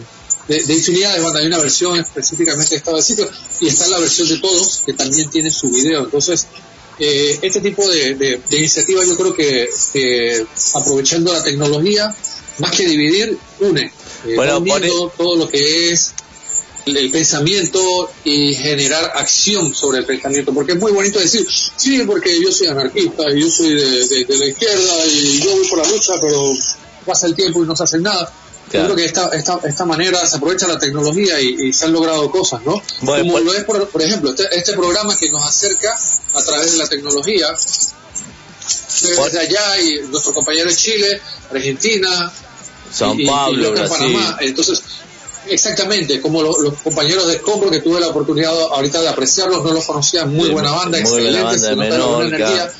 de, de infinidad de bandas, hay una versión específicamente de estado de sitio y está la versión de todos que también tiene su video. Entonces, eh, este tipo de, de- de iniciativas yo creo que, que aprovechando la tecnología, más que dividir, une. Eh, Bueno, uniendo todo lo que es el, el pensamiento y generar acción sobre el pensamiento, porque es muy bonito decir, sí, porque yo soy anarquista y yo soy de la izquierda y yo voy por la lucha, pero pasa el tiempo y no se hace nada. Claro. Yo creo que esta, esta, esta manera se aprovecha la tecnología y, y se han logrado cosas, ¿no? Bueno, Como pues- lo es, por, por ejemplo, este, este programa que nos acerca a través de la tecnología, desde allá y nuestro compañero en Chile, Argentina, San y- y- y Pablo, en Brasil. Panamá. Entonces, exactamente, como lo- los compañeros de Escombro que tuve la oportunidad ahorita de apreciarlos, no los conocía, muy buena banda, muy buena excelente, banda se de Menorca. energía.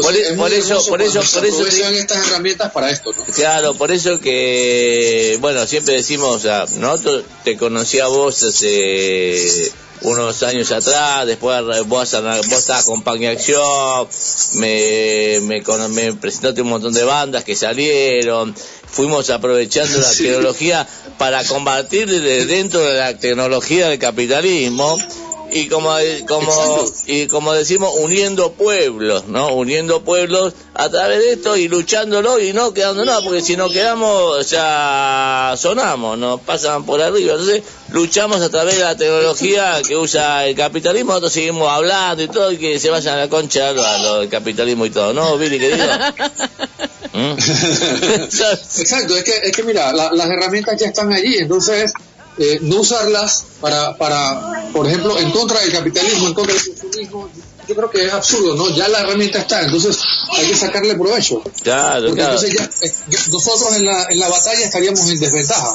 Por, e- es por eso, por eso, por eso te- estas herramientas para esto, ¿no? Claro, por eso que, bueno, siempre decimos, o sea, nosotros te conocí a vos hace unos años atrás, después vos, vos estabas con y Acción, me, me, me presentaste un montón de bandas que salieron, fuimos aprovechando la tecnología para combatir de dentro de la tecnología del capitalismo y como como y como decimos uniendo pueblos no uniendo pueblos a través de esto y luchándolo y no quedándonos porque si no quedamos ya sonamos nos pasan por arriba. Entonces luchamos a través de la tecnología que usa el capitalismo nosotros seguimos hablando y todo y que se vayan a la concha a lo, a lo del capitalismo y todo no Billy querido ¿Mm? Exacto, es que, es que mira, la- las herramientas ya están allí, entonces eh, no usarlas para, para, por ejemplo, en contra del capitalismo, en contra del consumismo, yo creo que es absurdo, ¿no? Ya la herramienta está, entonces hay que sacarle provecho. claro Porque claro entonces ya, eh, nosotros en la, en la batalla estaríamos en desventaja.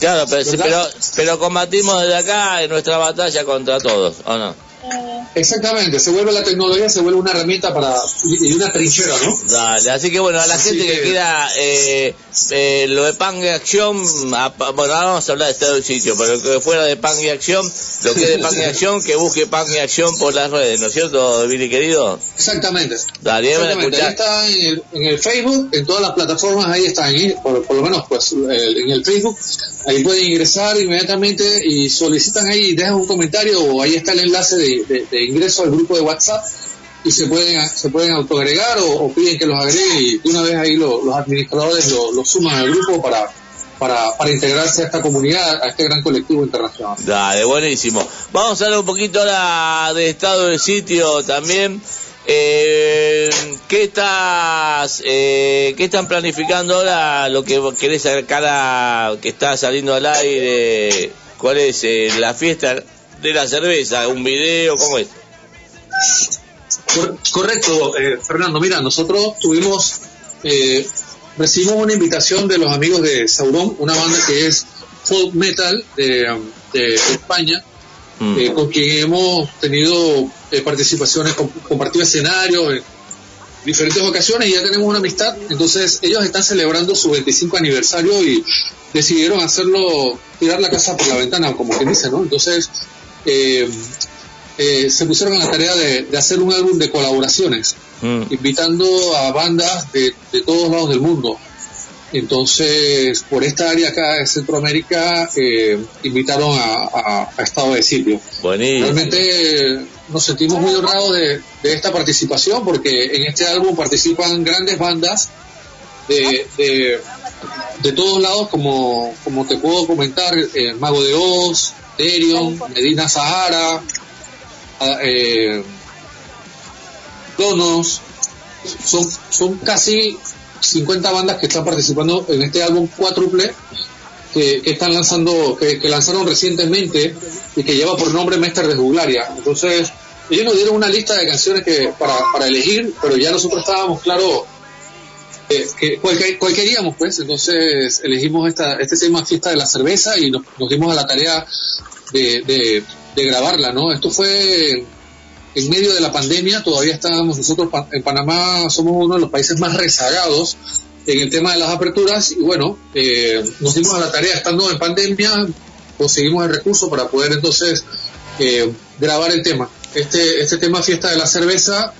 claro pero, ¿Verdad? pero pero combatimos desde acá en nuestra batalla contra todos ¿o no? Exactamente, se vuelve la tecnología, se vuelve una herramienta para, y una trinchera, ¿no? Dale, así que bueno, a la Así gente que, que- quiera eh, eh, lo de Pan y Acción, a- bueno, ahora vamos a hablar de del sitio, pero que fuera de Pan y Acción, lo que es de Pan y Acción, que busque Pan y Acción por las redes, ¿no es cierto, Billy querido? Exactamente. Dale, Exactamente, ahí está en el, en el Facebook, en todas las plataformas, ahí están, ahí, por, por lo menos pues en el Facebook, ahí pueden ingresar inmediatamente y solicitan ahí, dejan un comentario o ahí está el enlace de, de- de ingreso al grupo de WhatsApp y se pueden se pueden autoagregar o, o piden que los agreguen y de una vez ahí lo- los administradores lo, suman al grupo para, para, para integrarse a esta comunidad, a este gran colectivo internacional. Dale, buenísimo. Vamos a hablar un poquito ahora de estado del sitio también. Eh, ¿qué, estás, eh, ¿Qué están planificando ahora? Lo que querés sacar que está saliendo al aire. ¿Cuál es eh, la fiesta de la cerveza? ¿Un video? ¿Cómo es? Cor- correcto, eh, Fernando. Mira, nosotros tuvimos, eh, recibimos una invitación de los amigos de Sauron, una banda que es folk metal de, um, de España, eh, con quien hemos tenido eh, participaciones, com- compartido escenarios en diferentes ocasiones y ya tenemos una amistad. Entonces, ellos están celebrando su 25 aniversario y decidieron hacerlo, tirar la casa por la ventana, como quien dice, ¿no? Entonces, eh, eh, se pusieron a la tarea de, de hacer un álbum de colaboraciones, invitando a bandas de, de todos lados del mundo. Entonces, por esta área acá de Centroamérica, eh, invitaron a, a- a Estado de. Buenísimo. Realmente nos sentimos muy honrados de, de esta participación porque en este álbum participan grandes bandas de, todos lados, como, como te puedo comentar, eh, Mago de Oz, Therion, Medina Sahara, ah, eh, Donos, son, son casi 50 bandas que están participando en este álbum cuádruple que, que están lanzando, que, que lanzaron recientemente y que lleva por nombre Mester de Juglaria. Entonces, ellos nos dieron una lista de canciones que para, para elegir, pero ya nosotros estábamos claro eh, que cuál, que- cuál queríamos, pues. Entonces, elegimos esta, este tema Fiesta de la Cerveza y nos, nos dimos a la tarea de, grabarla, ¿no? Esto fue en medio de la pandemia, todavía estábamos nosotros en Panamá, somos uno de los países más rezagados en el tema de las aperturas y bueno, eh, nos dimos a la tarea estando en pandemia, conseguimos el recurso para poder entonces eh, grabar el tema. Este, este tema Fiesta de la Cerveza,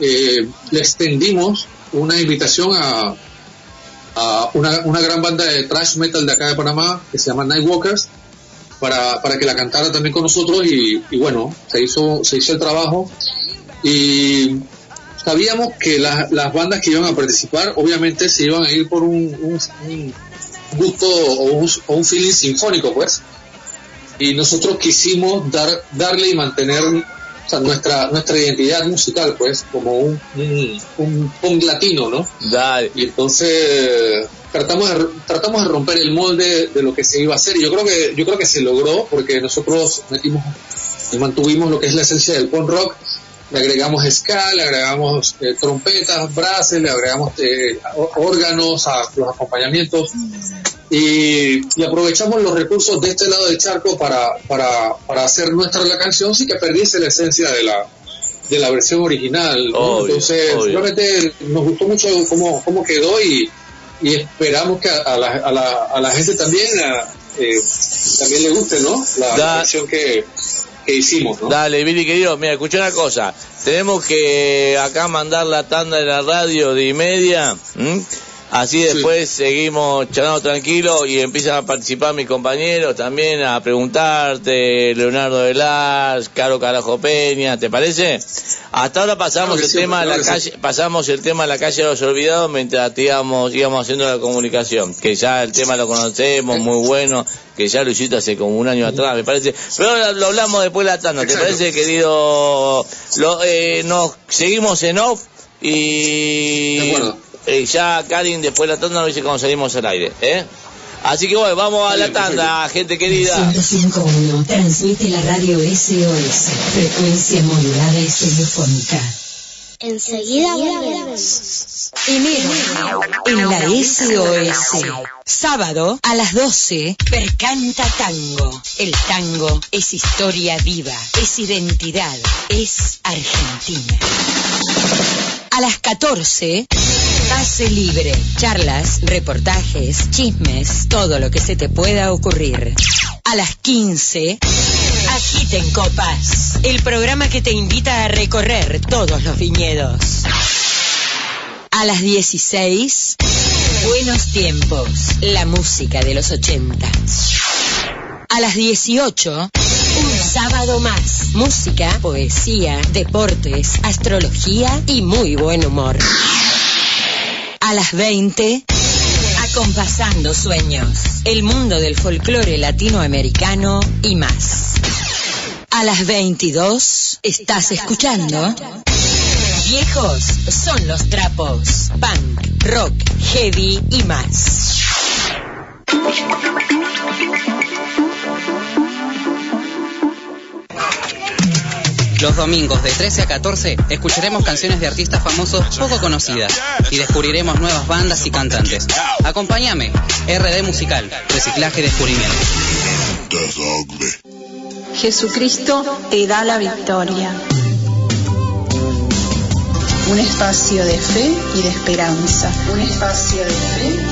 eh, le extendimos una invitación a, una, una gran banda de thrash metal de acá de Panamá que se llama Nightwalkers para, para que la cantara también con nosotros y, bueno, se hizo, se hizo el trabajo. Y sabíamos que la- las bandas que iban a participar obviamente se iban a ir por un gusto o un, o un feeling sinfónico pues. Y nosotros quisimos dar, darle y mantener o sea, nuestra nuestra identidad musical pues como un, un, un punk latino ¿no? y entonces tratamos de, tratamos de romper el molde de lo que se iba a hacer. Y yo creo que yo creo que se logró porque nosotros metimos y mantuvimos lo que es la esencia del punk rock. Le agregamos ska, le agregamos eh, trompetas, brases, le agregamos eh, órganos a los acompañamientos y, y aprovechamos los recursos de este lado del charco para, para, para hacer nuestra la canción sin que perdiese la esencia de la de la versión original ¿no? Obvio, entonces obvio. realmente nos gustó mucho cómo, cómo quedó y, y esperamos que a, a la, a, la, a la gente también eh, también le guste, ¿no? La, Da- versión que, que hicimos, ¿no? Dale, Billy querido, mira, escucha una cosa. Tenemos que acá mandar la tanda de la radio de y media. Así después seguimos charlando tranquilo y empiezan a participar mis compañeros también a preguntarte, Leonardo Velas, Caro Carajo Peña, ¿te parece? Hasta ahora pasamos Claro el sí, tema de la claro que calle, pasamos el tema de la calle de los olvidados mientras íbamos, íbamos haciendo la comunicación, que ya el tema lo conocemos, muy bueno, que ya lo hiciste hace como un año atrás, me parece. Pero ahora lo hablamos después de la tanda, ¿te parece, querido? Lo, eh, nos seguimos en off y De acuerdo. Eh, ya Karin después de la tanda nos dice cuando salimos al aire, ¿eh? Así que bueno, vamos a la tanda, gente querida. 105.1 transmite la radio SOS, frecuencia modulada y radiofónica. Enseguida volvemos. Enero en la SOS. Sábado a las 12, Percanta Tango. El tango es historia viva, es identidad, es Argentina. A las 14, Pase Libre. Charlas, reportajes, chismes, todo lo que se te pueda ocurrir. A las 15, Agiten Copas. El programa que te invita a recorrer todos los viñedos. A las 16, Buenos Tiempos. La música de los 80. A las 18, un sábado más. Música, poesía, deportes, astrología y muy buen humor. A las 20, acompasando sueños. El mundo del folclore latinoamericano y más. A las 22, estás escuchando. Viejos son los trapos. Punk, rock, heavy y más. Los domingos de 13 a 14 escucharemos canciones de artistas famosos poco conocidas y descubriremos nuevas bandas y cantantes. Acompáñame, RD Musical, Reciclaje y Descubrimiento. Jesucristo te da la victoria. Un espacio de fe y de esperanza. Un espacio de fe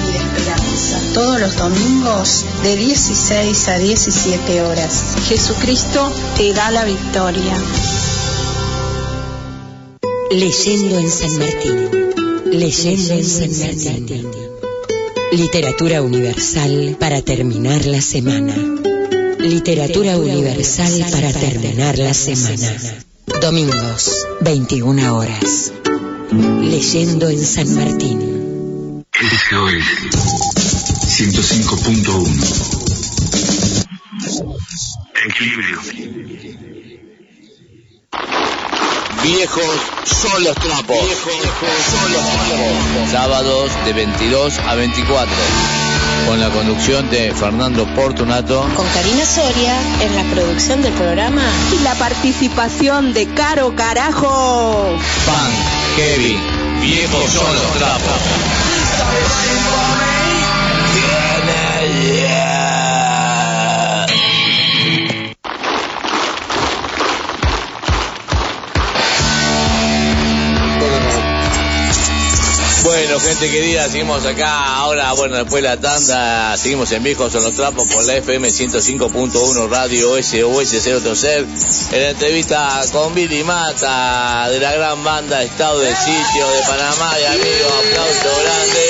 Todos los domingos de 16 a 17 horas. Jesucristo te da la victoria. Leyendo en San Martín. Leyendo en San Martín. Literatura universal para terminar la semana. Literatura universal para terminar la semana. Domingos, 21 horas. Leyendo en San Martín. SOS 105.1 Equilibrio. Viejos son los trapos. Viejos son los trapos. Sábados de 22 a 24. Con la conducción de Fernando Portunato. Con Karina Soria en la producción del programa. Y la participación de Caro Carajo. Punk, heavy, viejos son los trapos. waiting for me. Bueno, gente querida, seguimos acá. Ahora, bueno, después de la tanda, seguimos en Viejos son los Trapos por la FM 105.1 Radio SOS 0 Ser. En la entrevista con Billy Mata de la gran banda Estado del Sitio de Panamá y amigos, aplauso grande.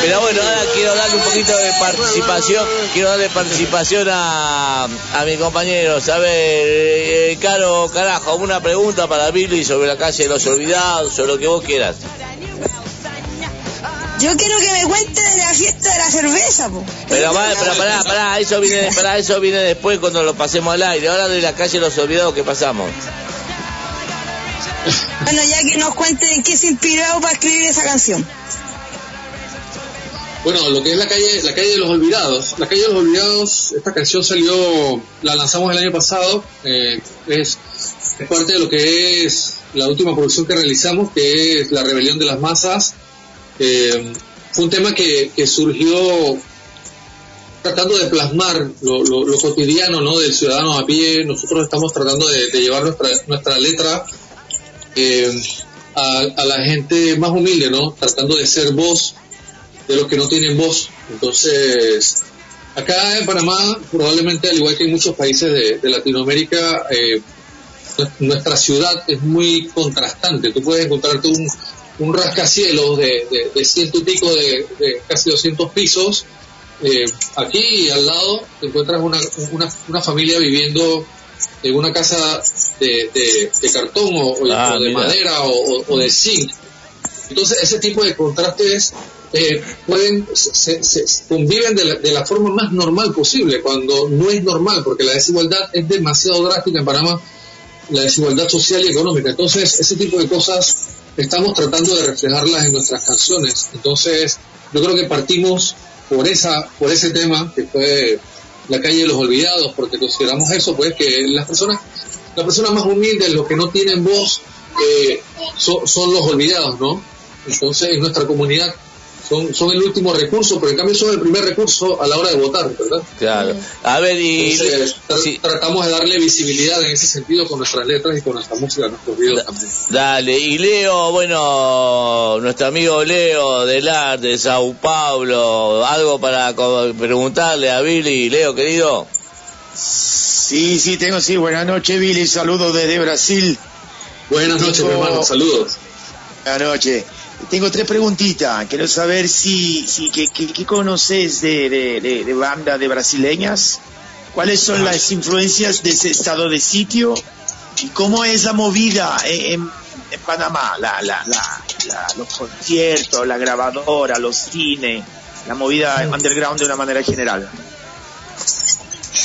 Pero bueno, ahora quiero darle un poquito de participación, quiero darle participación a, a mis compañeros. A ver, eh, Caro, carajo, una pregunta para Billy sobre la calle de los olvidados, sobre lo que vos quieras. Yo quiero que me cuente de la fiesta de la cerveza, po. Pero, va, pero pará, pará, eso viene, pará, eso viene después cuando lo pasemos al aire. Ahora de la calle de los olvidados que pasamos. Bueno, ya que nos cuente en qué se inspiró para escribir esa canción. Bueno, lo que es la calle, la calle de los olvidados. La calle de los olvidados, esta canción salió, la lanzamos el año pasado, eh, es, es parte de lo que es la última producción que realizamos, que es La Rebelión de las Masas. Eh, fue un tema que, que surgió tratando de plasmar lo, lo- cotidiano ¿no? del ciudadano a pie. Nosotros estamos tratando de, llevar nuestra, nuestra letra eh, a, la gente más humilde, ¿no? Tratando de ser voz de los que no tienen voz. Entonces, acá en Panamá, probablemente al igual que en muchos países de, de Latinoamérica, eh, nuestra ciudad es muy contrastante. Tú puedes encontrarte un, un rascacielos de, de, de ciento y pico de, de casi 200 pisos. Eh, aquí al lado te encuentras una, una, una familia viviendo en una casa de, de, cartón o, Ah, o de madera o, o- de zinc. Entonces ese tipo de contrastes eh, pueden se- se conviven de la, de la forma más normal posible cuando no es normal porque la desigualdad es demasiado drástica en Panamá la desigualdad social y económica entonces ese tipo de cosas estamos tratando de reflejarlas en nuestras canciones. Entonces yo creo que partimos por esa por ese tema que fue la calle de los olvidados porque consideramos eso pues que las personas las personas más humildes los que no tienen voz eh, son, son los olvidados no entonces en nuestra comunidad son, son el último recurso, pero en cambio son el primer recurso a la hora de votar, ¿verdad? Claro. A ver, y Entonces, tra- tratamos de darle visibilidad en ese sentido con nuestras letras y con nuestra música, nuestros videos también. Dale, y Leo, bueno, nuestro amigo Leo del arte de Sao Paulo, algo para preguntarle a Billy, Leo querido. Sí, sí, tengo, sí. Buenas noches, Billy. Saludos desde Brasil. Buenas noches, mi hermano. Saludos. Buenas noches. Tengo tres preguntitas. Quiero saber si, si ¿qué, conoces de, de, de, brasileñas. ¿Cuáles son las influencias de ese estado de sitio? ¿Y cómo es la movida en, en- en Panamá? La, la, los conciertos, la grabadora, los cines, la movida underground de una manera general.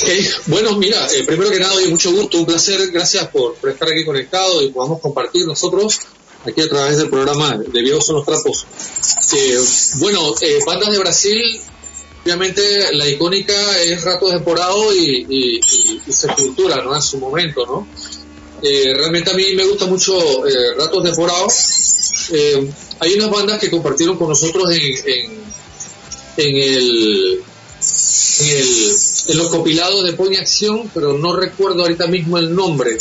Ok, Bueno, mira, eh, primero que nada, oye, mucho gusto, un placer, gracias por estar aquí conectado y podamos compartir nosotros aquí a través del programa de Viejos son los Trapos. Eh, bueno, eh, bandas de Brasil, obviamente la icónica es Ratos de y, y, y- Sepultura, ¿no? En su momento, ¿no? Eh, realmente a mí me gusta mucho Ratos de Porado. Hay unas bandas que compartieron con nosotros en, en, el en, el- en los compilados de Pony Acción, pero no recuerdo ahorita mismo el nombre.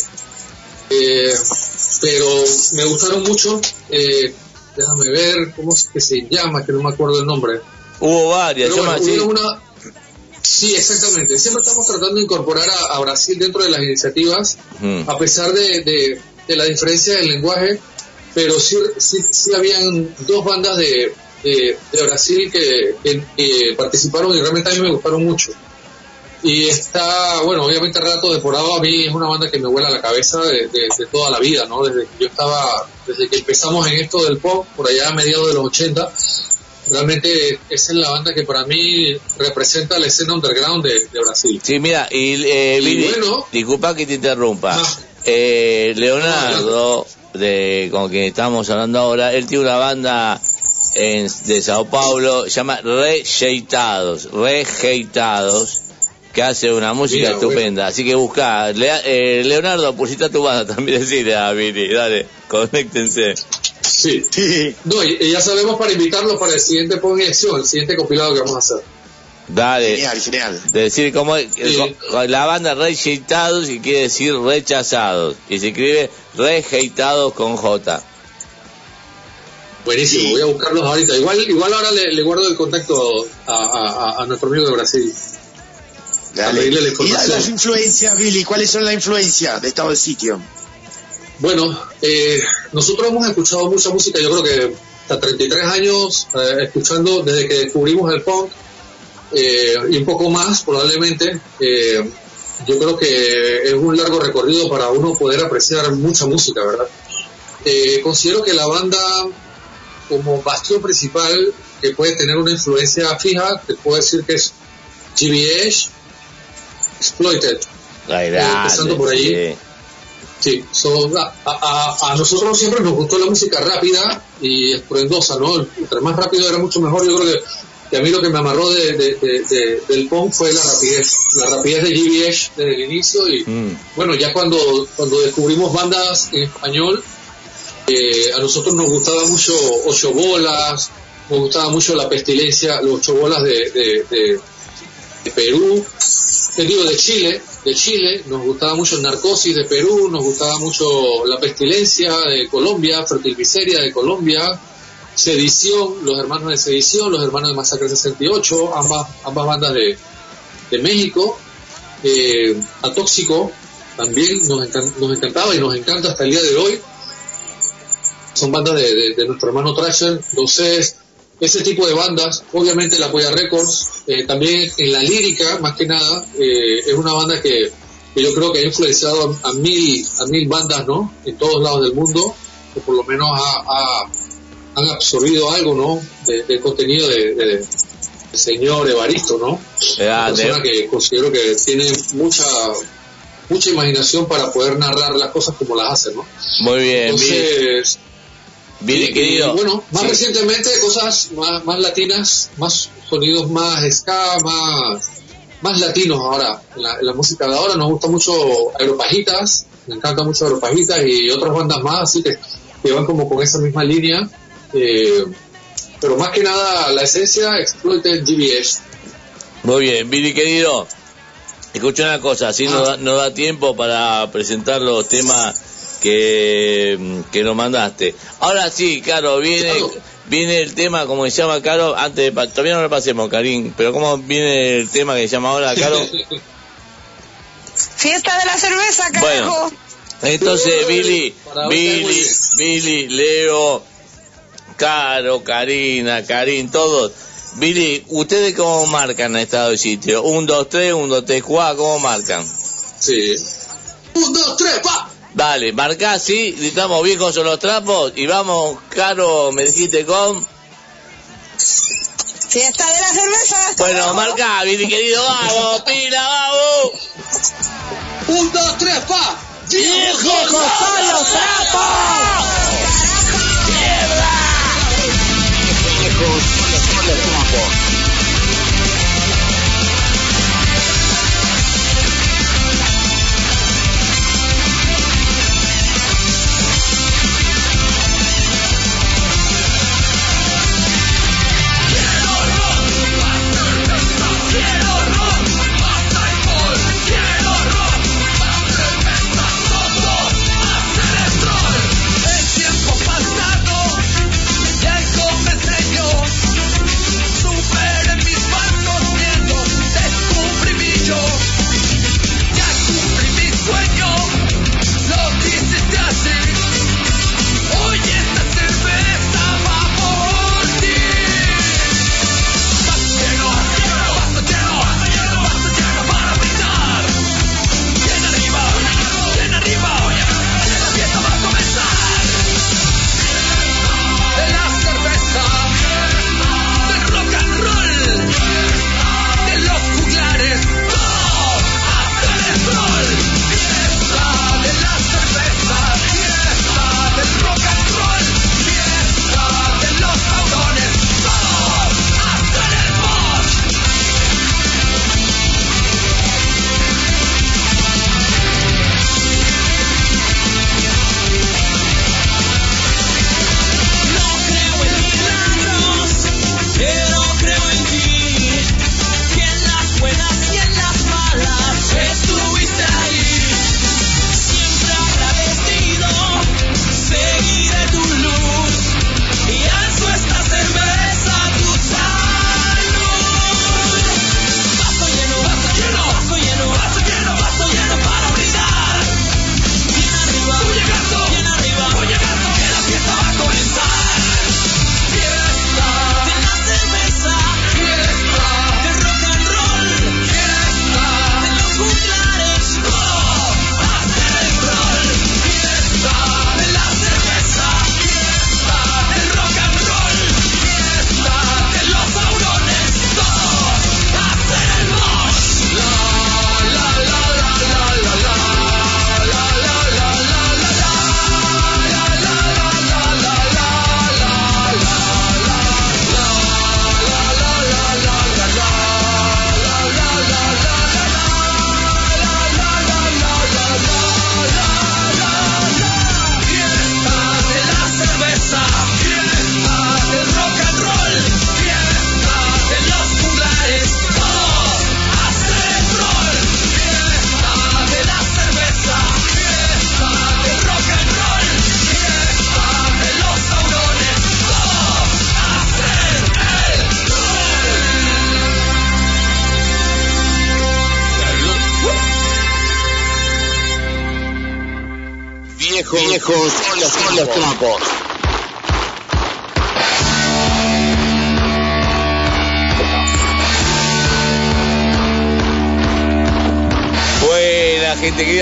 Pero me gustaron mucho. Eh, déjame ver cómo es que se llama, que no me acuerdo el nombre. Hubo varias, Pero bueno, una- Sí, exactamente. Siempre estamos tratando de incorporar a, a Brasil dentro de las iniciativas, Mm. a pesar de, de- de la diferencia del lenguaje, pero sí, sí, sí habían dos bandas de, de, de Brasil que, que- que participaron y realmente a mí me gustaron mucho. Y está, bueno, obviamente Rato de Porado a mí es una banda que me vuela la cabeza de, de- de toda la vida, ¿no? Desde que yo estaba, desde que empezamos en esto del pop, por allá a mediados de los 80, realmente esa es la banda que para mí representa la escena underground de, de Brasil. Sí, mira, y, eh, Y Billy, bueno. disculpa que te interrumpa. Eh, Leonardo, de, con quien estamos hablando ahora, él tiene una banda en- de Sao Paulo, se llama Rejeitados, Rejeitados, que hace una música Mira, estupenda. Así que busca, Lea- eh, Leonardo, pusiste tu banda también, decirle a Billy, dale, conéctense. Sí. No, y, y ya sabemos para invitarlos para el siguiente Pon en Acción, el siguiente compilado que vamos a hacer. Dale. Genial, genial. Decir cómo co- la banda rejeitados y quiere decir rechazados. Y se escribe rejeitados con J. Buenísimo, voy a buscarlos ahorita. Igual, igual ahora le, le guardo el contacto a, a- a- a nuestro amigo de Brasil. Dale. la Y las influencias, Billy, ¿cuáles son las influencias de estado de sitio? Bueno, eh, nosotros hemos escuchado mucha música, yo creo que hasta 33 años eh, escuchando desde que descubrimos el punk eh, y un poco más probablemente. eh, yo creo que es un largo recorrido para uno poder apreciar mucha música, ¿verdad? Eh, considero que la banda como bastión principal que puede tener una influencia fija, te puedo decir que es GBH, Exploited, Eh, empezando por ahí. Sí, so, a, a- a nosotros siempre nos gustó la música rápida y estruendosa, ¿no? Entre más rápido era mucho mejor. Yo creo que, que a mí lo que me amarró de, de- de- de- del punk fue la rapidez, la rapidez de GBH desde el inicio y bueno, ya cuando, cuando descubrimos bandas en español, eh, a nosotros nos gustaba mucho Ocho Bolas, nos gustaba mucho la pestilencia, los Ocho Bolas de, de- Perú, te digo, de Chile, de Chile, nos gustaba mucho el narcosis de Perú, nos gustaba mucho la pestilencia de Colombia, fertilmiseria de Colombia, Sedición, los hermanos de Sedición, los hermanos de Masacre 68, ambas, ambas bandas de, de México, eh, Atóxico, también nos, nos encantaba y nos encanta hasta el día de hoy. Son bandas de, de- nuestro hermano Trasher, Entonces, ese tipo de bandas, obviamente la Polla Records, eh, también en la lírica, más que nada, eh, es una banda que, que yo creo que ha influenciado a, a mil, a mil bandas, ¿no? En todos lados del mundo, que por lo menos ha, ha- han absorbido algo, ¿no? De- del contenido de, de- del señor Evaristo, ¿no? Una Grande. persona que considero que tiene mucha mucha imaginación para poder narrar las cosas como las hace, ¿no? Muy bien, Billy, y- querido. bueno, más Sí. recientemente cosas más, más latinas, más sonidos más ska, más, más latinos ahora. En la, en la música de ahora nos gusta mucho Aeropajitas, me encanta mucho Aeropajitas y otras bandas más, así que, que van como con esa misma línea. eh, pero más que nada la esencia Exploited GBS. Muy bien, Billy querido. Escucha una cosa, así Ah. no, da, no da tiempo para presentar los temas que, que nos mandaste. Ahora sí, Caro, viene viene el tema, como se llama, Caro, antes de, todavía no lo pasemos, Karim, pero ¿cómo viene el tema que se llama ahora, Caro? Fiesta de la cerveza, carajo. Bueno, entonces Billy, Billy, Billy, Leo, Caro, Karina, Karim, todos. Billy, ¿ustedes cómo marcan el estado de sitio? Un, dos, tres, un, dos, tres, cuatro, ¿cómo marcan? Sí. Un, dos, tres, pa. Dale, marcá así, gritamos viejos son los trapos y vamos, Caro, me dijiste con... Fiesta de la cerveza. Bueno, marcá, Billy querido, vamos, pila, vamos. Un, dos, tres, pa. ¡Viejos son los trapos! El tiempo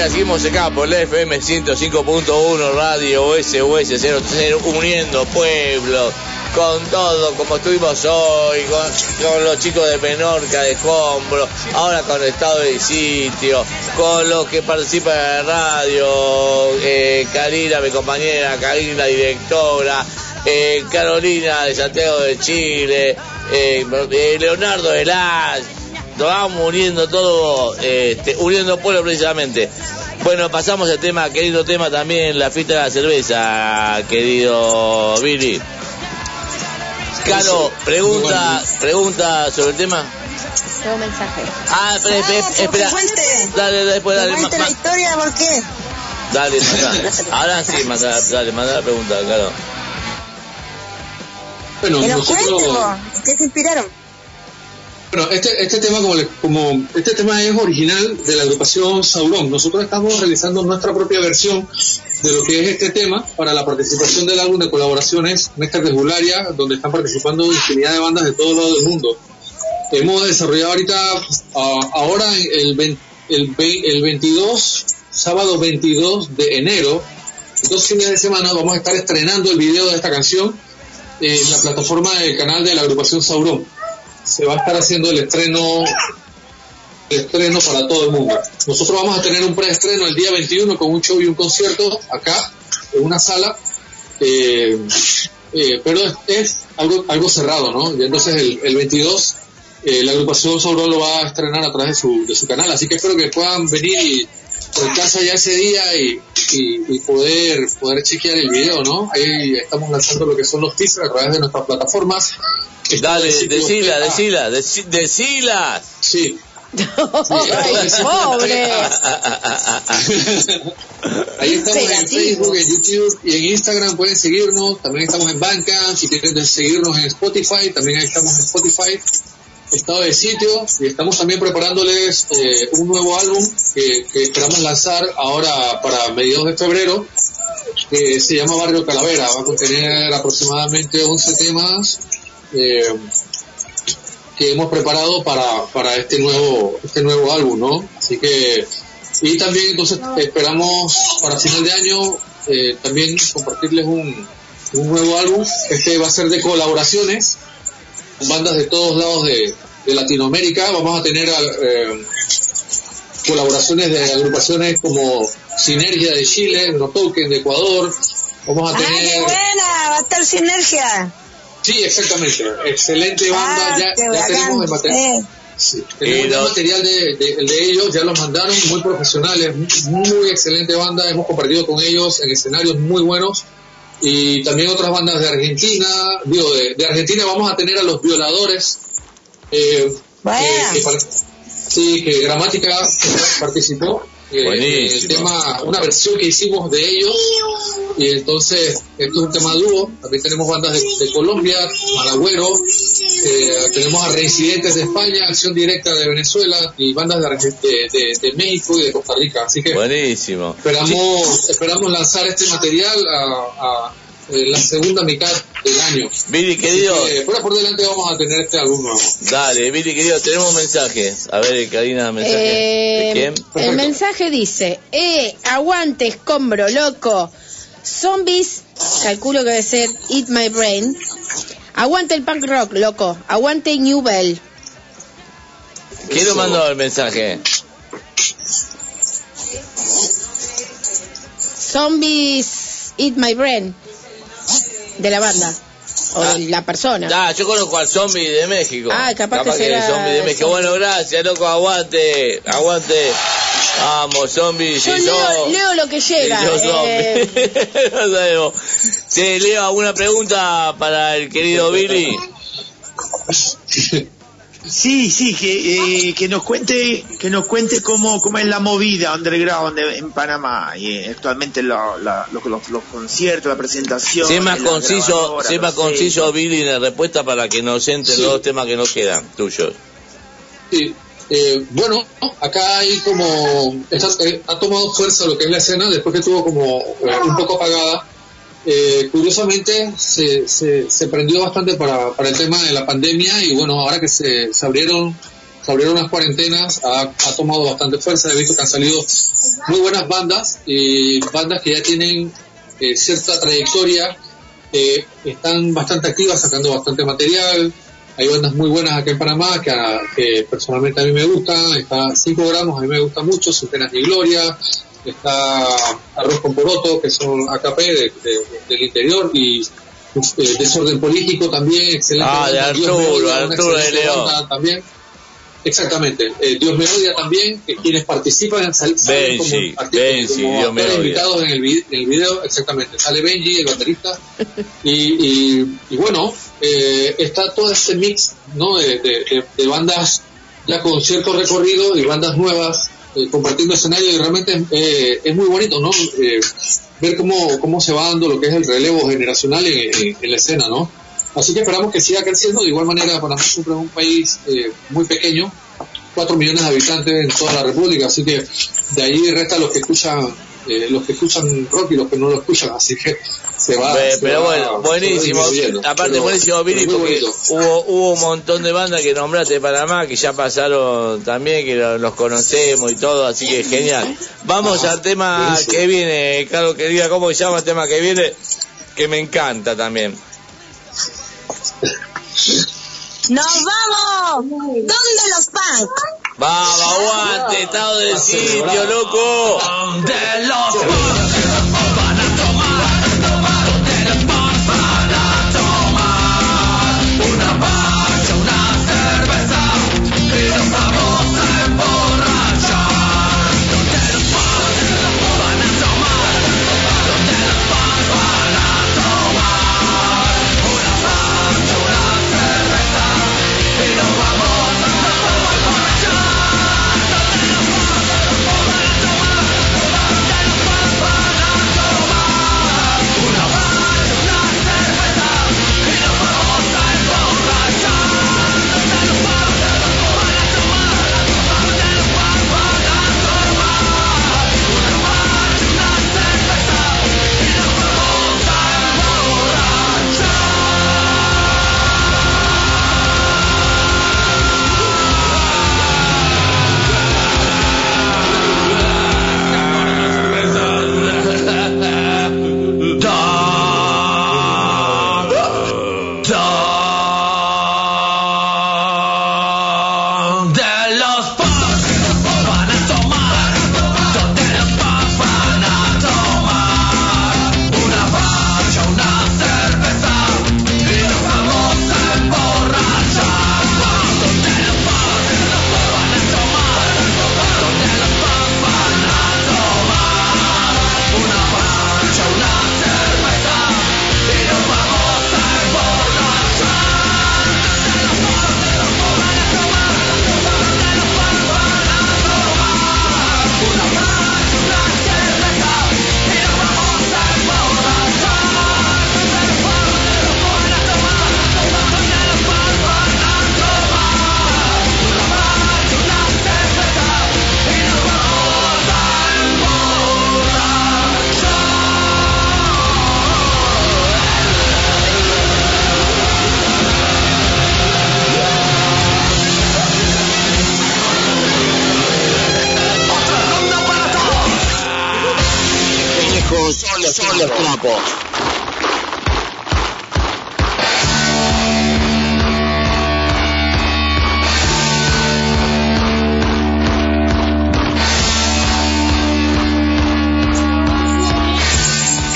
Querida, seguimos acá por la FM 105.1 Radio SOS 00 uniendo pueblos con todo como estuvimos hoy, con, los chicos de Menorca, de Escombro, ahora con estado de sitio, con los que participan en la radio, eh, Karina, mi compañera, Karina, directora, eh, Carolina de Santiago de Chile, eh, Leonardo de Las, nos vamos uniendo todo, este, uniendo pueblo precisamente. Bueno, pasamos al tema, querido tema también, la fiesta de la cerveza, querido Billy. Caro, pregunta, pregunta sobre el tema. Tengo mensaje. Ah, espera, espera, espera. Dale, después dale. Ma- la historia, ¿por qué? Dale, manda. Ahora sí, manda, dale, manda la pregunta, claro. Bueno, nosotros... cuenten, vos. ¿En qué se inspiraron? Bueno, este, este tema como, le- como este tema es original de la agrupación Sauron. Nosotros estamos realizando nuestra propia versión de lo que es este tema para la participación del álbum de colaboraciones Néstor de Jularia, donde están participando infinidad de bandas de todo lado del mundo. Hemos desarrollado ahorita, ah, ahora el, vein- el, vein- el 22, sábado 22 de enero, dos fines de semana, vamos a estar estrenando el video de esta canción en la plataforma del canal de la agrupación Sauron se va a estar haciendo el estreno el estreno para todo el mundo. Nosotros vamos a tener un preestreno el día 21 con un show y un concierto acá en una sala, eh, eh, pero es, algo algo cerrado, ¿no? Y entonces el, el 22 eh, la agrupación Sauron lo va a estrenar a través de su, de su canal, así que espero que puedan venir y casa ya ese día y, y, y poder poder chequear el video, ¿no? Ahí estamos lanzando lo que son los teasers a través de nuestras plataformas. Dale, decila, decila, deci- decila. Sí. Ay, pobre. Ahí estamos en. Facebook, en YouTube y en Instagram pueden seguirnos. También estamos en Bandcamp. Si quieren seguirnos en Spotify, también ahí estamos en Spotify. Estado de sitio y estamos también preparándoles eh, un nuevo álbum que, que esperamos lanzar ahora para mediados de febrero. Que se llama Barrio Calavera. Va a contener aproximadamente 11 temas. eh, que hemos preparado para, para este nuevo este nuevo álbum, ¿no? Así que y también entonces esperamos para final de año eh, también compartirles un, un nuevo álbum. Este va a ser de colaboraciones bandas de todos lados de, de Latinoamérica. Vamos a tener eh, colaboraciones de agrupaciones como Sinergia de Chile, No Token de Ecuador. Vamos a ¡Ay, tener qué buena! Va a estar sinergia. Sí, exactamente. Excelente banda. Ah, ya, qué ya tenemos el material. Eh. Sí, tenemos ya material de, de, el de ellos, ya los mandaron, muy profesionales, muy, muy excelente banda. Hemos compartido con ellos en escenarios muy buenos. Y también otras bandas de Argentina. Digo, de, de Argentina vamos a tener a los violadores. Eh, que- sí, que Gramática participó. Eh, Buenísimo. el tema, una versión que hicimos de ellos y entonces esto es un tema dúo también tenemos bandas de, de Colombia Malagüero eh, tenemos a Reincidentes de España Acción Directa de Venezuela y bandas de, de, de- de México y de Costa Rica así que Buenísimo. esperamos esperamos lanzar este material a, a- en la segunda mitad del año Billy, querido, que, fuera por delante vamos a tener este álbum nuevo dale, Billy, querido, tenemos un mensaje. A ver, Karina, mensaje. ¿De Eh, quién? el mensaje dice, eh, aguante, escombro, loco. Zombies, calculo que debe ser Eat My Brain. Aguante el punk rock, loco. Aguante New Bell. ¿Quién lo mandó el mensaje? Zombies, Eat My Brain. De la banda. O de la persona. Ah, yo conozco al zombie de México. Ah, capaz que que será el zombie de México. zombie. Bueno, gracias, loco, aguante, aguante. Vamos, zombie, Yo si leo, leo lo que si llega. sos eh, zombie. No sabemos. Sí, Leo, ¿alguna pregunta para el querido Billy? Sí, sí, que, eh, que nos cuente, que nos cuente cómo, cómo es la movida underground de- en Panamá y eh, actualmente lo- la- lo- los, los conciertos, la presentación. Sé más conciso, sé más conciso. Billy, en la respuesta para que nos entren Sí. los dos temas que nos quedan, tuyos. Sí, Eh, bueno, acá hay como, está- eh, ha tomado fuerza lo que es la escena después que estuvo como eh, un poco apagada. Eh, curiosamente se, se, prendió bastante para, para el tema de la pandemia y bueno, ahora que se, abrieron se abrieron las cuarentenas, ha, tomado bastante fuerza, he visto que han salido muy buenas bandas y bandas que ya tienen eh, cierta trayectoria, eh, están bastante activas, sacando bastante material, hay bandas muy buenas acá en Panamá que, a- que personalmente a mí me gustan, está 5 gramos, a mí me gusta mucho, Sin Penas ni Gloria, está Arroz con Poroto, que son AKP de- de- del interior, y eh, Desorden Político también, excelente. Ah, de Arturo, Arturo de León. También. Exactamente, Eh, Dios me odia también, que quienes participan sal- salen como, Benji, arti- Benji, como Dios me odia. invitados en el, vi- en el video, exactamente, sale Benji, el baterista, y, y, y bueno, eh, está todo este mix ¿no? de, de- de- de bandas ya con cierto recorrido y bandas nuevas eh, compartiendo escenario y realmente eh, es muy bonito ¿no? Eh, ver cómo, cómo se va dando lo que es el relevo generacional en, la escena ¿no? así que esperamos que siga creciendo de igual manera Panamá siempre es un país eh, muy pequeño 4 millones de habitantes en toda la república así que de ahí resta los que escuchan eh, los que escuchan rock y los que no lo escuchan así que se va Ve- se pero va- bueno, buenísimo. Aparte, Pero- buenísimo, Billy, pero porque bonito. hubo, hubo un montón de bandas que nombraste de Panamá que ya pasaron también, que lo- los conocemos y todo, así que genial. Vamos al tema buenísimo. que viene, Carlos, que diga cómo se llama el tema que viene, que me encanta también. ¡Nos vamos! ¿Dónde los punk? Vamos, aguante, estado del sitio, loco. De los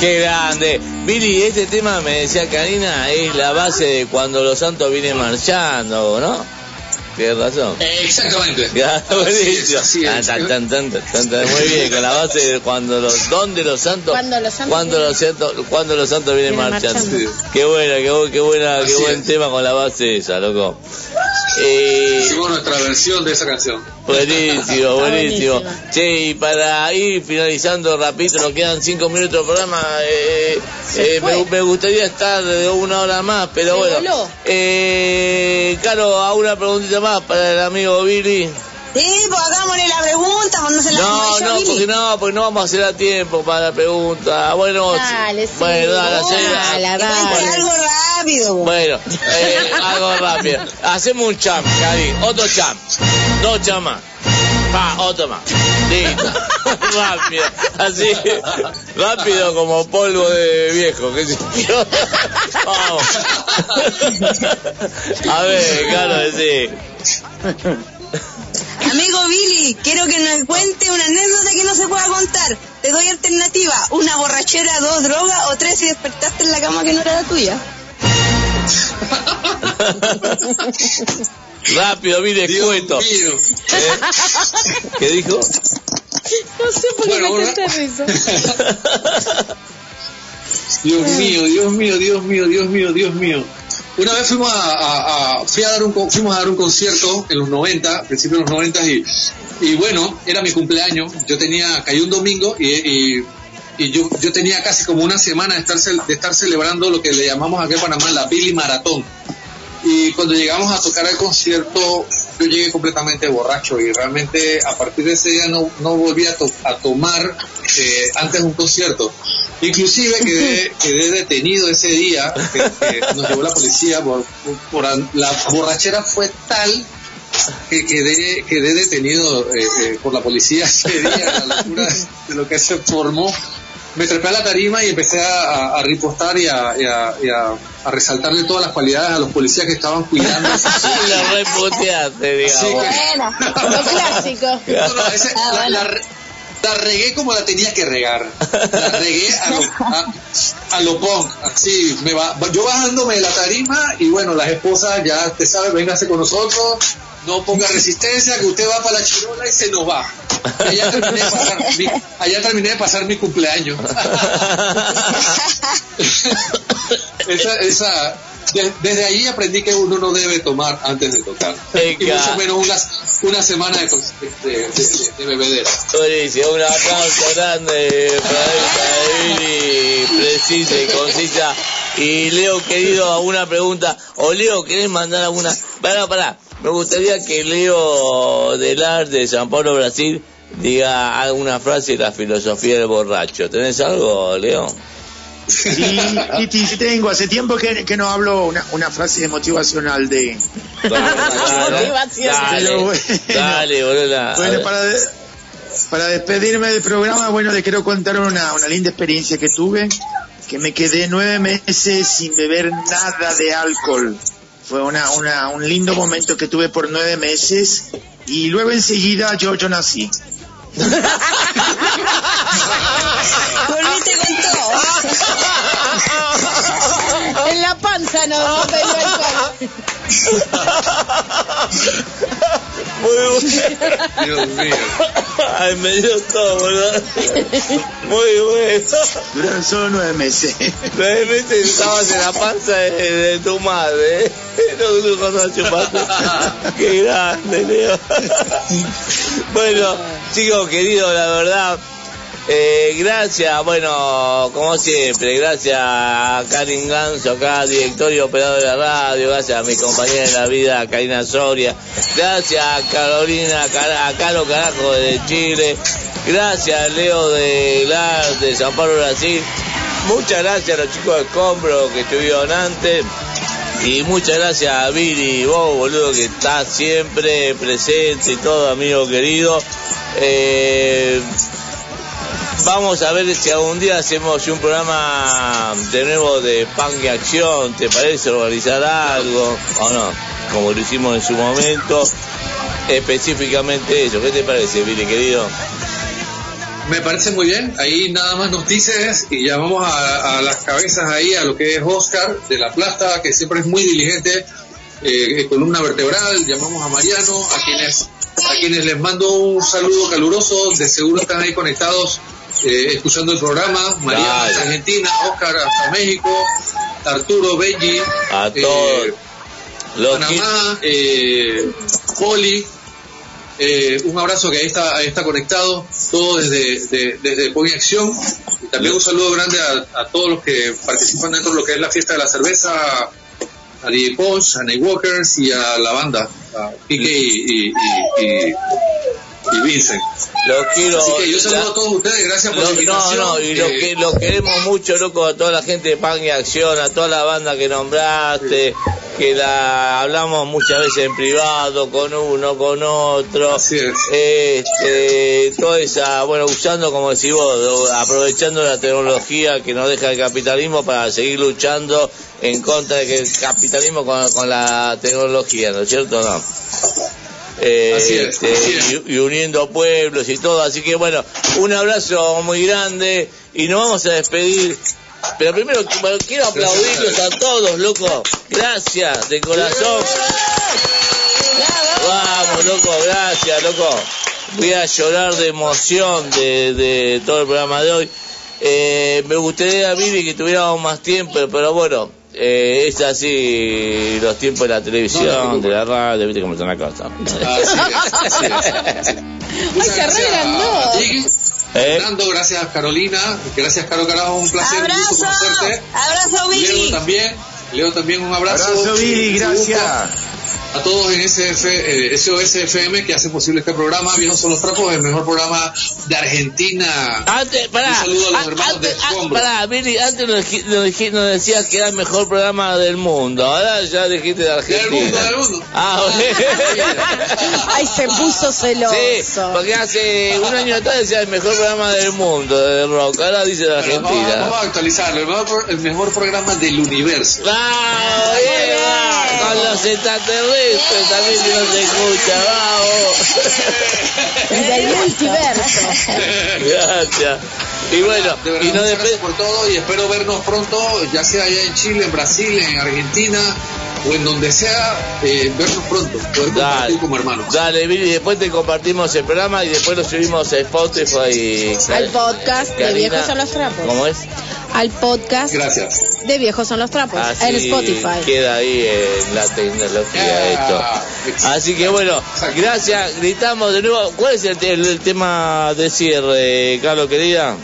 Qué grande. Billy, este tema me decía Karina, es la base de cuando los santos vienen marchando, ¿no? Tienes razón. Exactamente. Ya, buenísimo. así es. Tan, tan, tan, tan, tan, tan. Muy bien, con la base de cuando los, ¿dónde los santos? Cuando los santos Cuando los santos, cuando los santos vienen Vienen marchando. marchando. Qué buena, qué, bu- qué buena, qué buen es. tema con la base esa, loco. Eh, Hicimos nuestra versión de esa canción. Buenísimo, buenísimo. buenísimo. Che, y para ir finalizando rapidito, nos quedan cinco minutos de programa. eh, eh, me, me gustaría estar de una hora más, pero Se bueno. Eh, Caro, a una preguntita más para el amigo Billy. Sí, pues hagámosle la pregunta, cuando se la No, no, Billy. porque no, porque no vamos a hacer a tiempo para la pregunta. Bueno, Dale, sí. bueno, dale, Dale, dale. algo rápido. Bueno, eh, algo rápido. Hacemos un champ, Cari. Otro champ. Dos chamas. Pa, otro más. Listo. rápido. Así. Rápido como polvo de viejo. ¿qué sé yo? Vamos. A ver, claro, sí. Amigo Billy, quiero que nos cuente una anécdota que no se pueda contar. Te doy alternativa. Una borrachera, dos drogas o tres si despertaste en la cama que no era la tuya. Rápido, mire, Dios cuento. mío. ¿Eh? ¿Qué dijo? No sé por qué Bueno, me tanta risa. Dios mío, Dios mío, Dios mío, Dios mío, Dios mío. Una vez fuimos a, fui a dar un, fuimos a dar un concierto en los 90, principios de los 90 y, y bueno, era mi cumpleaños. Yo tenía, cayó un domingo y, y- y yo, yo tenía casi como una semana de estar, de estar celebrando lo que le llamamos aquí en Panamá la Billy Maratón. Y cuando llegamos a tocar el concierto, yo llegué completamente borracho y realmente a partir de ese día no, no volví a, to- a tomar eh, antes de un concierto. Inclusive quedé, quedé detenido ese día, que, que nos llevó la policía, por, por- la borrachera fue tal que quedé, quedé detenido eh, eh, por la policía ese día, la locura de lo que se formó. Me trepé a la tarima y empecé a, a- a ripostar y, a, y a- y a- a resaltarle todas las cualidades a los policías que estaban cuidando. La reputeaste, Sí, digamos. que- Lo clásico. no, no, ese- la, la- la regué como la tenía que regar. La regué a lo, a, punk. Así, me va, yo bajándome de la tarima y bueno, las esposas ya te sabe, véngase con nosotros, no ponga resistencia, que usted va para la chirola y se nos va. Allá terminé de pasar mi, allá terminé de pasar mi cumpleaños. esa, esa, de- desde ahí aprendí que uno no debe tomar antes de tocar. Y mucho menos una, una semana de, de, de, de- de bebedera. Buenísimo, un aplauso grande para precisa y concisa. Y Leo, querido, alguna pregunta. O Leo, ¿querés mandar alguna? Pará, pará. Me gustaría que Leo del Arte de San Paulo, Brasil, diga alguna frase de la filosofía del borracho. ¿Tenés algo, Leo? Sí, Titi, sí tengo. Hace tiempo que, que no hablo una, una frase motivacional de... Motivación. Dale, Pero bueno. dale, boludo. Bueno, para, de- para despedirme del programa, bueno, le quiero contar una, una linda experiencia que tuve, que me quedé nueve meses sin beber nada de alcohol. Fue una, una, un lindo momento que tuve por nueve meses y luego enseguida yo, yo nací. Volviste con todo. En la panza no, pero. Muy bueno. Dios mío. Ay, me dio todo, boludo. Muy bueno. Duraron solo nueve meses. Nueve meses estabas en la panza de, de tu madre. No, no, la chupaste. Qué grande, Leo. Bueno, chicos queridos, la verdad. Eh, gracias, bueno, como siempre, gracias a Karin Ganso, acá, director y operador de la radio, gracias a mi compañera de la vida, Karina Soria, gracias a Carolina, a Caro Carajo de Chile, gracias a Leo de de San Pablo, Brasil, muchas gracias a los chicos de Combro que estuvieron antes, y muchas gracias a Billy, vos boludo que estás siempre presente y todo, amigo querido. Eh, vamos a ver si algún día hacemos un programa de nuevo de punk y acción, ¿te parece organizar algo o no? Como lo hicimos en su momento, específicamente eso. ¿Qué te parece, Billy querido? Me parece muy bien. Ahí nada más nos dices y llamamos a, a las cabezas ahí a lo que es Oscar de La Plata, que siempre es muy diligente, eh, columna vertebral. Llamamos a Mariano, a quienes, a quienes les mando un saludo caluroso. De seguro están ahí conectados eh, escuchando el programa. Hasta Argentina, Oscar hasta México, Arturo, Benji, A eh. Los Panamá, eh, Poli, eh, un abrazo que ahí está, ahí está conectado, todo desde, de- desde Acción. Y también un saludo grande a, a todos los que participan dentro de lo que es la fiesta de la cerveza, a DJ Posh, a Nightwalkers y a la banda, a Pique y, y, y- y y Vincent. Los quiero. Así que yo saludo a todos ustedes, gracias por Lo- la no, invitación. no, y lo Eh, que lo queremos mucho, loco, a toda la gente de Pan y Acción, a toda la banda que nombraste, que la hablamos muchas veces en privado, con uno, con otro. Este, toda esa, bueno, usando, como decís vos, aprovechando la tecnología que nos deja el capitalismo para seguir luchando en contra de que el capitalismo con, con la tecnología, ¿no es cierto? No. Eh, Así es, este, así es. Y, y uniendo pueblos y todo. Así que bueno, un abrazo muy grande y nos vamos a despedir. Pero primero bueno, quiero aplaudirlos a todos, loco. Gracias, de corazón. Vamos, loco, gracias, loco. Voy a llorar de emoción de, de todo el programa de hoy. Eh, me gustaría, Vivi, que tuviéramos más tiempo, pero bueno, eh, es así los tiempos de la televisión, de la radio, viste cómo está la cosa. Muchas se gracias arreglan a dos. ti, ¿Eh? Fernando, gracias Carolina, gracias Caro Carajo, un placer, un gusto conocerte. Abrazo, Leo Billy. también, Leo también un abrazo. Abrazo, Billy, gracias. A todos en SF, eh, SOS FM que hacen posible este programa. Viejos son los trapos, el mejor programa de Argentina. Antes, pará, Un saludo a los an- hermanos de antes, Escombro. pará, Billy, antes nos, nos nos decías que era el mejor programa del mundo, ahora ya dijiste de Argentina. Del mundo, del mundo. Ah, Ay, se puso celoso. Sí, porque hace un año atrás decía el mejor programa del mundo, de rock, ahora dice de Bueno, vamos, Argentina. vamos a actualizarlo. El mejor, pro- el mejor programa del universo. ¡Vamos, bien, va! Con los extraterrestres también que no se escucha, vamos. Del multiverso. Gracias. Y bueno, De verdad, y no muchas gracias por todo y espero vernos pronto, ya sea allá en Chile, en Brasil, en Argentina o en donde sea, eh, vernos pronto, poder compartir como hermanos. Dale, Billy, después te compartimos el programa y después lo subimos a Spotify y... Al podcast de Viejos son los Trapos. ¿Cómo es? Al podcast Gracias. De Viejos son los Trapos. Así en Spotify. queda ahí en la tecnología esto. Así que bueno, gracias, gritamos de nuevo. ¿Cuál es el, te- el tema de cierre, Carlos, querida?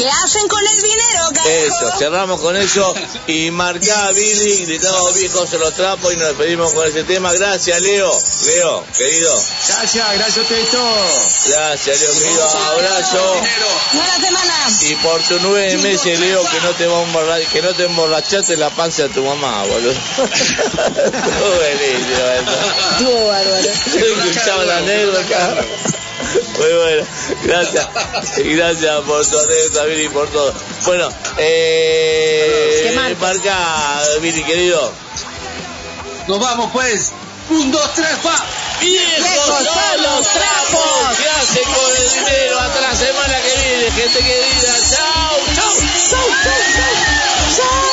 ¿Qué hacen con el dinero, carajo? Eso, cerramos con eso y marcá Billy, gritamos viejos en los trapos y nos despedimos con ese tema. Gracias, Leo. Leo, querido. Gracias, gracias a ustedes todos. Gracias, Leo, querido. Abrazo. Buena semana. Y por tus nueve meses, Leo, que no te emborra- que no te emborrachaste la panza de tu mamá, boludo. Estuvo buenísimo. Estuvo bárbaro. Escuchaba la anécdota. Muy bueno, gracias. Gracias por tu anécdota, Billy, por todo. Bueno, eh. Que marque. marca, Billy, querido. Nos vamos pues. Un, dos, tres, pa. ¡Viejos son los trapos! ¿Qué hacen con el dinero? Hasta la semana que viene, gente querida. ¡Chao! ¡Chao! ¡Chao! ¡Chao! ¡Chao!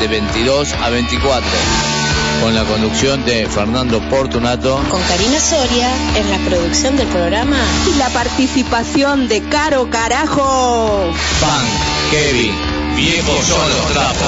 De 22 a 24. Con la conducción de Fernando Portunato. Con Karina Soria en la producción del programa. Y la participación de Caro Carajo. Pan, Kevin, viejos son los trapos.